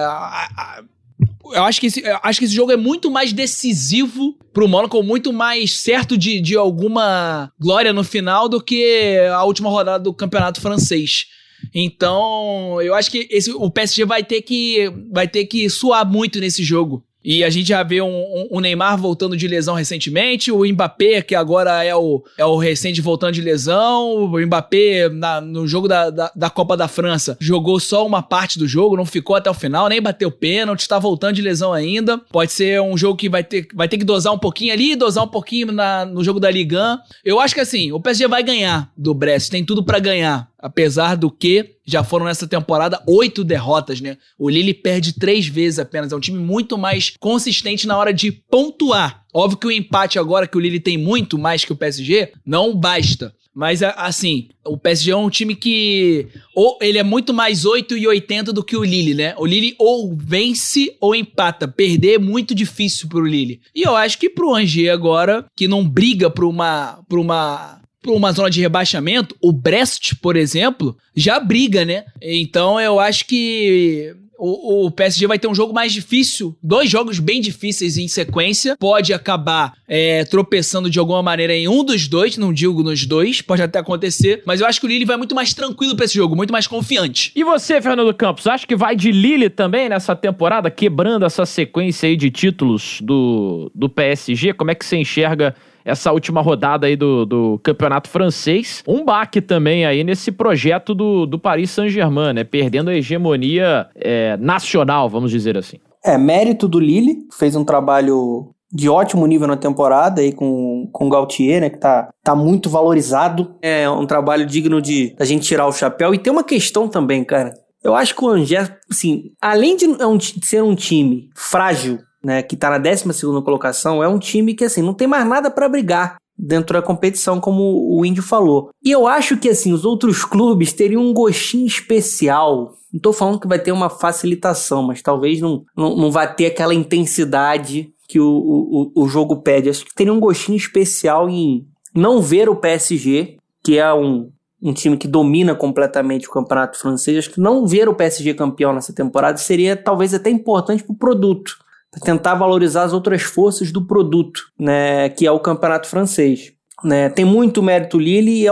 eu acho que, esse, acho que esse jogo é muito mais decisivo pro Mônaco, muito mais certo de, de alguma glória no final do que a última rodada do campeonato francês. Então, eu acho que esse, o PSG vai ter que vai ter que suar muito nesse jogo. E a gente já vê um, um, Neymar voltando de lesão recentemente, o Mbappé, que agora é o, é o recente voltando de lesão, o Mbappé na, no jogo da, da, da, Copa da França jogou só uma parte do jogo, não ficou até o final, nem bateu pênalti, está voltando de lesão ainda. Pode ser um jogo que vai ter, vai ter que dosar um pouquinho ali, dosar um pouquinho na, no jogo da Ligue 1. Eu acho que assim, o PSG vai ganhar do Brest, tem tudo para ganhar. Apesar do que já foram nessa temporada oito derrotas, né? O Lille perde três vezes apenas. É um time muito mais consistente na hora de pontuar. Óbvio que o empate agora, que o Lille tem muito mais que o PSG, não basta. Mas, assim, o PSG é um time que. Ou ele é muito mais 8 e 80 do que o Lille, né? O Lille ou vence ou empata. Perder é muito difícil pro Lille. E eu acho que pro Angers agora, que não briga por uma. Por uma uma zona de rebaixamento, o Brest, por exemplo, já briga, né? Então eu acho que o, o, PSG vai ter um jogo mais difícil, dois jogos bem difíceis em sequência. Pode acabar é, tropeçando de alguma maneira em um dos dois, não digo nos dois, pode até acontecer. Mas eu acho que o Lille vai muito mais tranquilo pra esse jogo, muito mais confiante.
E você, Fernando Campos, acha que vai de Lille também nessa temporada, quebrando essa sequência aí de títulos do, do PSG? Como é que você enxerga essa última rodada aí do, do campeonato francês. Um baque também aí nesse projeto do, do Paris Saint-Germain, né? Perdendo a hegemonia é, nacional, vamos dizer assim.
É, mérito do Lille, fez um trabalho de ótimo nível na temporada aí com, com o Gautier, né, que tá, tá muito valorizado. É um trabalho digno de a gente tirar o chapéu. E tem uma questão também, cara. Eu acho que o Angers, assim, além de, é de ser um time frágil né, que está na 12 colocação, é um time que assim não tem mais nada para brigar dentro da competição, como o Índio falou. E eu acho que assim os outros clubes teriam um gostinho especial. Não estou falando que vai ter uma facilitação, mas talvez não, não, não vai ter aquela intensidade que o, o, o jogo pede. Acho que teria um gostinho especial em não ver o PSG, que é um, um time que domina completamente o campeonato francês. Acho que não ver o PSG campeão nessa temporada seria talvez até importante para o produto tentar valorizar as outras forças do produto, né, que é o campeonato francês. Né, tem muito mérito Lille e é,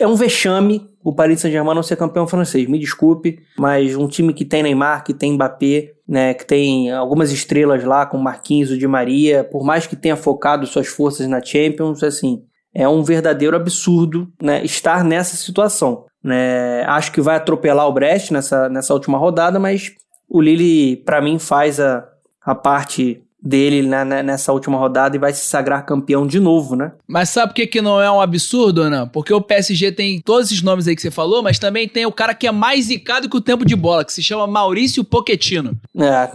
é um vexame o Paris Saint-Germain não ser campeão francês. Me desculpe, mas um time que tem Neymar, que tem Mbappé, né, que tem algumas estrelas lá, com Marquinhos, o Di Maria, por mais que tenha focado suas forças na Champions, assim, é um verdadeiro absurdo né, estar nessa situação. Né? Acho que vai atropelar o Brest nessa, nessa última rodada, mas o Lille, para mim, faz a, a parte dele nessa última rodada e vai se sagrar campeão de novo, né?
Mas sabe por que, que não é um absurdo, não? Porque o PSG tem todos esses nomes aí que você falou, mas também tem o cara que é mais zicado que o tempo de bola, que se chama Maurício Pochettino.
É,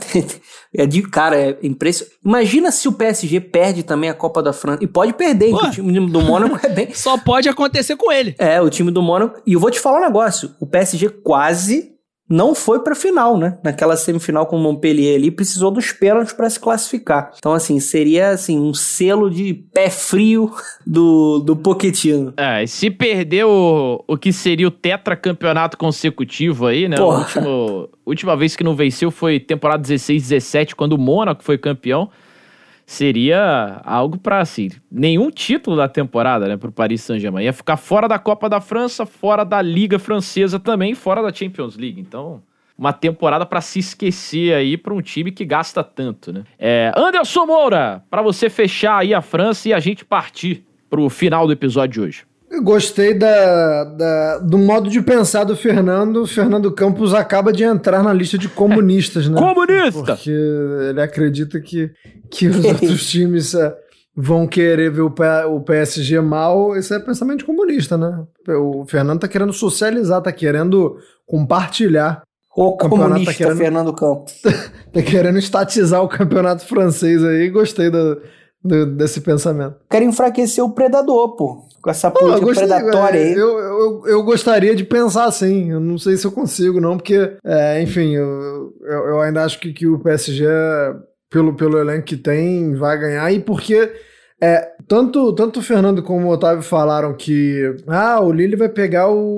[LAUGHS] é de cara, é impressionante. Imagina se o PSG perde também a Copa da França. E pode perder, o time do Mônaco é bem. [LAUGHS]
Só pode acontecer com ele.
É, o time do Mônaco. E eu vou te falar um negócio: o PSG quase não foi para final, né? Naquela semifinal com o Montpellier ali, precisou dos pênaltis para se classificar. Então, assim, seria assim um selo de pé frio [LAUGHS] do, do Pochettino.
É, e se perder o, o que seria o tetracampeonato consecutivo aí, né? Porra. Último, última vez que não venceu foi temporada 16-17, quando o Mônaco foi campeão. Seria algo para assim, nenhum título da temporada, né, pro Paris Saint-Germain. Ia ficar fora da Copa da França, fora da Liga Francesa também, fora da Champions League. Então, uma temporada para se esquecer aí para um time que gasta tanto, né? É, Anderson Moura, para você fechar aí a França e a gente partir pro final do episódio de hoje.
Eu gostei da, da- do modo de pensar do Fernando. O Fernando Campos acaba de entrar na lista de comunistas, né?
Comunista!
Porque ele acredita que, que os [LAUGHS] outros times é, vão querer ver o, o PSG mal. Isso é pensamento comunista, né? O Fernando tá querendo socializar, tá querendo compartilhar.
O
campeonato
comunista
tá querendo-
Fernando Campos. [LAUGHS]
Tá querendo estatizar o campeonato francês aí. Gostei do, do- desse pensamento.
Quero enfraquecer o predador, pô. Com essa política
gostei,
predatória
é,
aí.
eu, eu, eu gostaria de pensar assim. Eu não sei se eu consigo, não, porque, é, enfim, eu, eu, eu ainda acho que, que o PSG, pelo, pelo elenco que tem, vai ganhar. E porque é, tanto, tanto o Fernando como o Otávio falaram que ah, o Lille vai pegar o,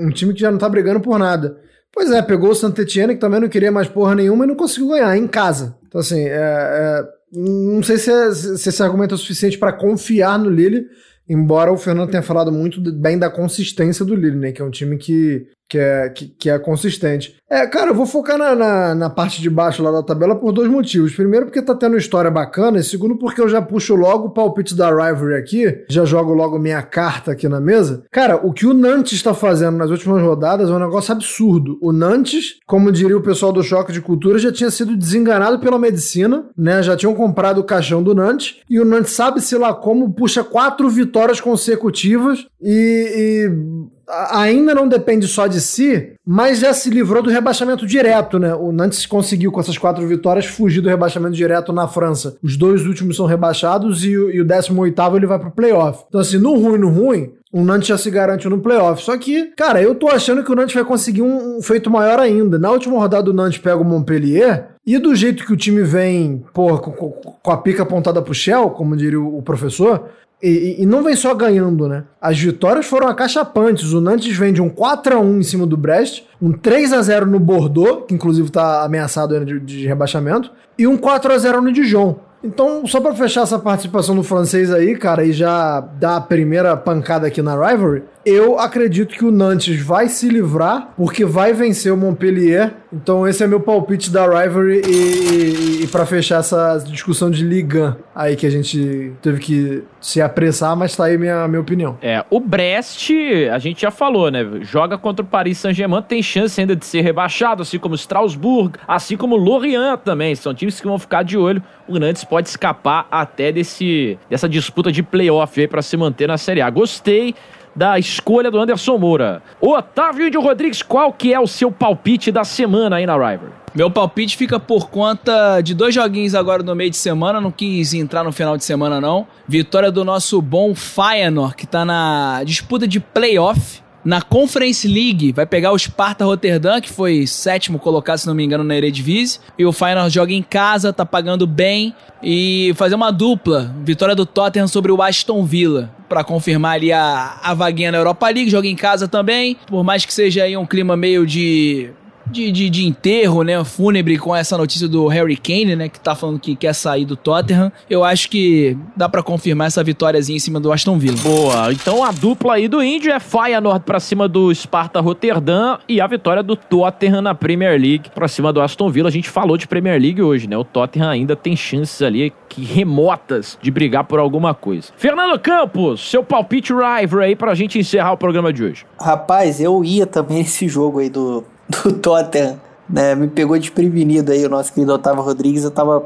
um time que já não tá brigando por nada. Pois é, pegou o Saint-Etienne, que também não queria mais porra nenhuma, e não conseguiu ganhar em casa. Então, assim, é, é, não sei se, é- se esse argumento é suficiente para confiar no Lille, embora o Fernando tenha falado muito bem da consistência do Lille, né? Que é um time que, que, é, que, que é consistente. É, cara, eu vou focar na, na, na parte de baixo lá da tabela por dois motivos. Primeiro, porque tá tendo história bacana, e segundo, porque eu já puxo logo o palpite da Rivalry aqui, já jogo logo minha carta aqui na mesa. Cara, o que o Nantes está fazendo nas últimas rodadas é um negócio absurdo. O Nantes, como diria o pessoal do Choque de Cultura, já tinha sido desenganado pela medicina, né? Já tinham comprado o caixão do Nantes, e o Nantes sabe-se lá como puxa quatro vitórias consecutivas e- e ainda não depende só de si, mas já se livrou do rebaixamento direto, né? O Nantes conseguiu, com essas quatro vitórias, fugir do rebaixamento direto na França. Os dois últimos são rebaixados e, o- e o 18 ele vai pro playoff. Então, assim, no ruim, no ruim, o Nantes já se garante no playoff. Só que, cara, eu tô achando que o Nantes vai conseguir um, feito maior ainda. Na última rodada, o Nantes pega o Montpellier. E do jeito que o time vem, porra, com, com- a pica apontada pro Shell, como diria o professor, e, e- não vem só ganhando, né? As vitórias foram acachapantes. O Nantes vem de um 4x1 em cima do Brest, um 3x0 no Bordeaux, que inclusive tá ameaçado de, de rebaixamento, e um 4x0 no Dijon. Então, só pra fechar essa participação do francês aí, cara, e já dar a primeira pancada aqui na Rivalry, eu acredito que o Nantes vai se livrar, porque vai vencer o Montpellier. Então, esse é meu palpite da Rivalry. E, e, e para fechar essa discussão de Liga aí que a gente teve que se apressar, mas tá aí minha, minha opinião.
É, o Brest, a gente já falou, né? Joga contra o Paris Saint-Germain, tem chance ainda de ser rebaixado, assim como Strasbourg, assim como Lorient também. São times que vão ficar de olho. O Nantes pode escapar até desse, dessa disputa de playoff aí pra se manter na Série A. Gostei da escolha do Anderson Moura. Otávio de Rodrigues, qual que é o seu palpite da semana aí na Rivalry?
Meu palpite fica por conta de dois joguinhos agora no meio de semana, não quis entrar no final de semana não. Vitória do nosso bom Feyenoord, que tá na disputa de playoff. Na Conference League, vai pegar o Sparta Rotterdam, que foi sétimo colocado, se não me engano, na Eredivisie. E o Feyenoord joga em casa, tá pagando bem. E fazer uma dupla, vitória do Tottenham sobre o Aston Villa. Pra confirmar ali a, a vaguinha na Europa League, joga em casa também. Por mais que seja aí um clima meio de de, de, de enterro, né, fúnebre com essa notícia do Harry Kane, né, que tá falando que quer sair do Tottenham. Eu acho que dá pra confirmar essa vitóriazinha em cima do Aston Villa.
Boa, então a dupla aí do Índio é Feyenoord pra cima do Sparta Rotterdam e a vitória do Tottenham na Premier League pra cima do Aston Villa. A gente falou de Premier League hoje, né? O Tottenham ainda tem chances ali que remotas de brigar por alguma coisa. Fernando Campos, seu palpite rival aí pra gente encerrar o programa de hoje.
Rapaz, eu ia também [LAUGHS] nesse jogo aí do, do Tottenham, né? Me pegou desprevenido aí o nosso querido Otávio Rodrigues. Eu tava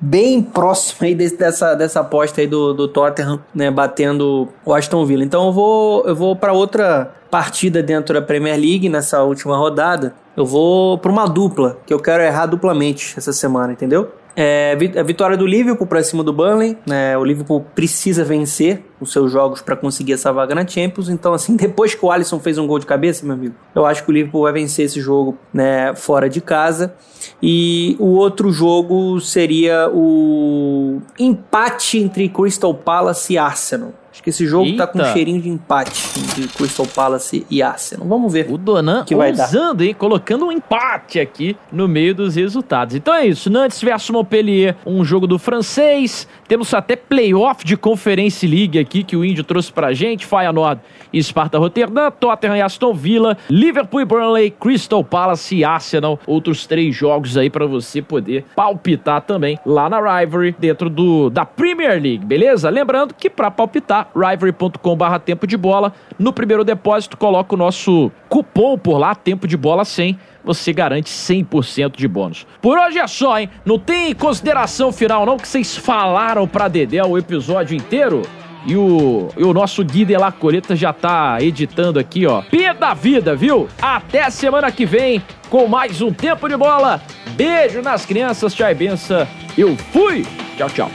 bem próximo aí desse- dessa, dessa aposta aí do, do Tottenham, né? Batendo o Aston Villa. Então eu vou, eu vou para outra partida dentro da Premier League nessa última rodada. Eu vou para uma dupla, que eu quero errar duplamente essa semana, entendeu? É, a vitória do Liverpool para cima do Burnley. né? o Liverpool precisa vencer os seus jogos para conseguir essa vaga na Champions. Então, assim, [LAUGHS] depois que o Alisson fez um gol de cabeça, meu amigo, eu acho que o Liverpool vai vencer esse jogo né, fora de casa. E o outro jogo seria o empate entre Crystal Palace e Arsenal. Acho que esse jogo tá com um
Eita.
cheirinho de empate de Crystal Palace e Arsenal. Vamos ver.
O Donan
que vai dar.
usando, hein? Colocando um empate aqui no meio dos resultados. Então é isso. Nantes versus Montpellier, um jogo do francês. Temos até playoff de Conference League aqui que o Índio trouxe pra gente. Feyenoord e Sparta Rotterdam, Tottenham e Aston Villa, Liverpool e Burnley, Crystal Palace e Arsenal. Outros três jogos aí pra você poder palpitar também lá na Rivalry dentro do da Premier League, beleza? Lembrando que pra palpitar, rivalry.com/barra tempo de bola. No primeiro depósito, coloca o nosso cupom por lá, tempo de bola 100. Você garante 100% de bônus. Por hoje é só, hein? Não tem consideração final, não, que vocês falaram pra Dedé o episódio inteiro. E o, e o nosso Gui La Coleta já tá editando aqui, ó. Pia da vida, viu? Até semana que vem com mais um Tempo de Bola. Beijo nas crianças, tchau e benção. Eu fui! Tchau, tchau.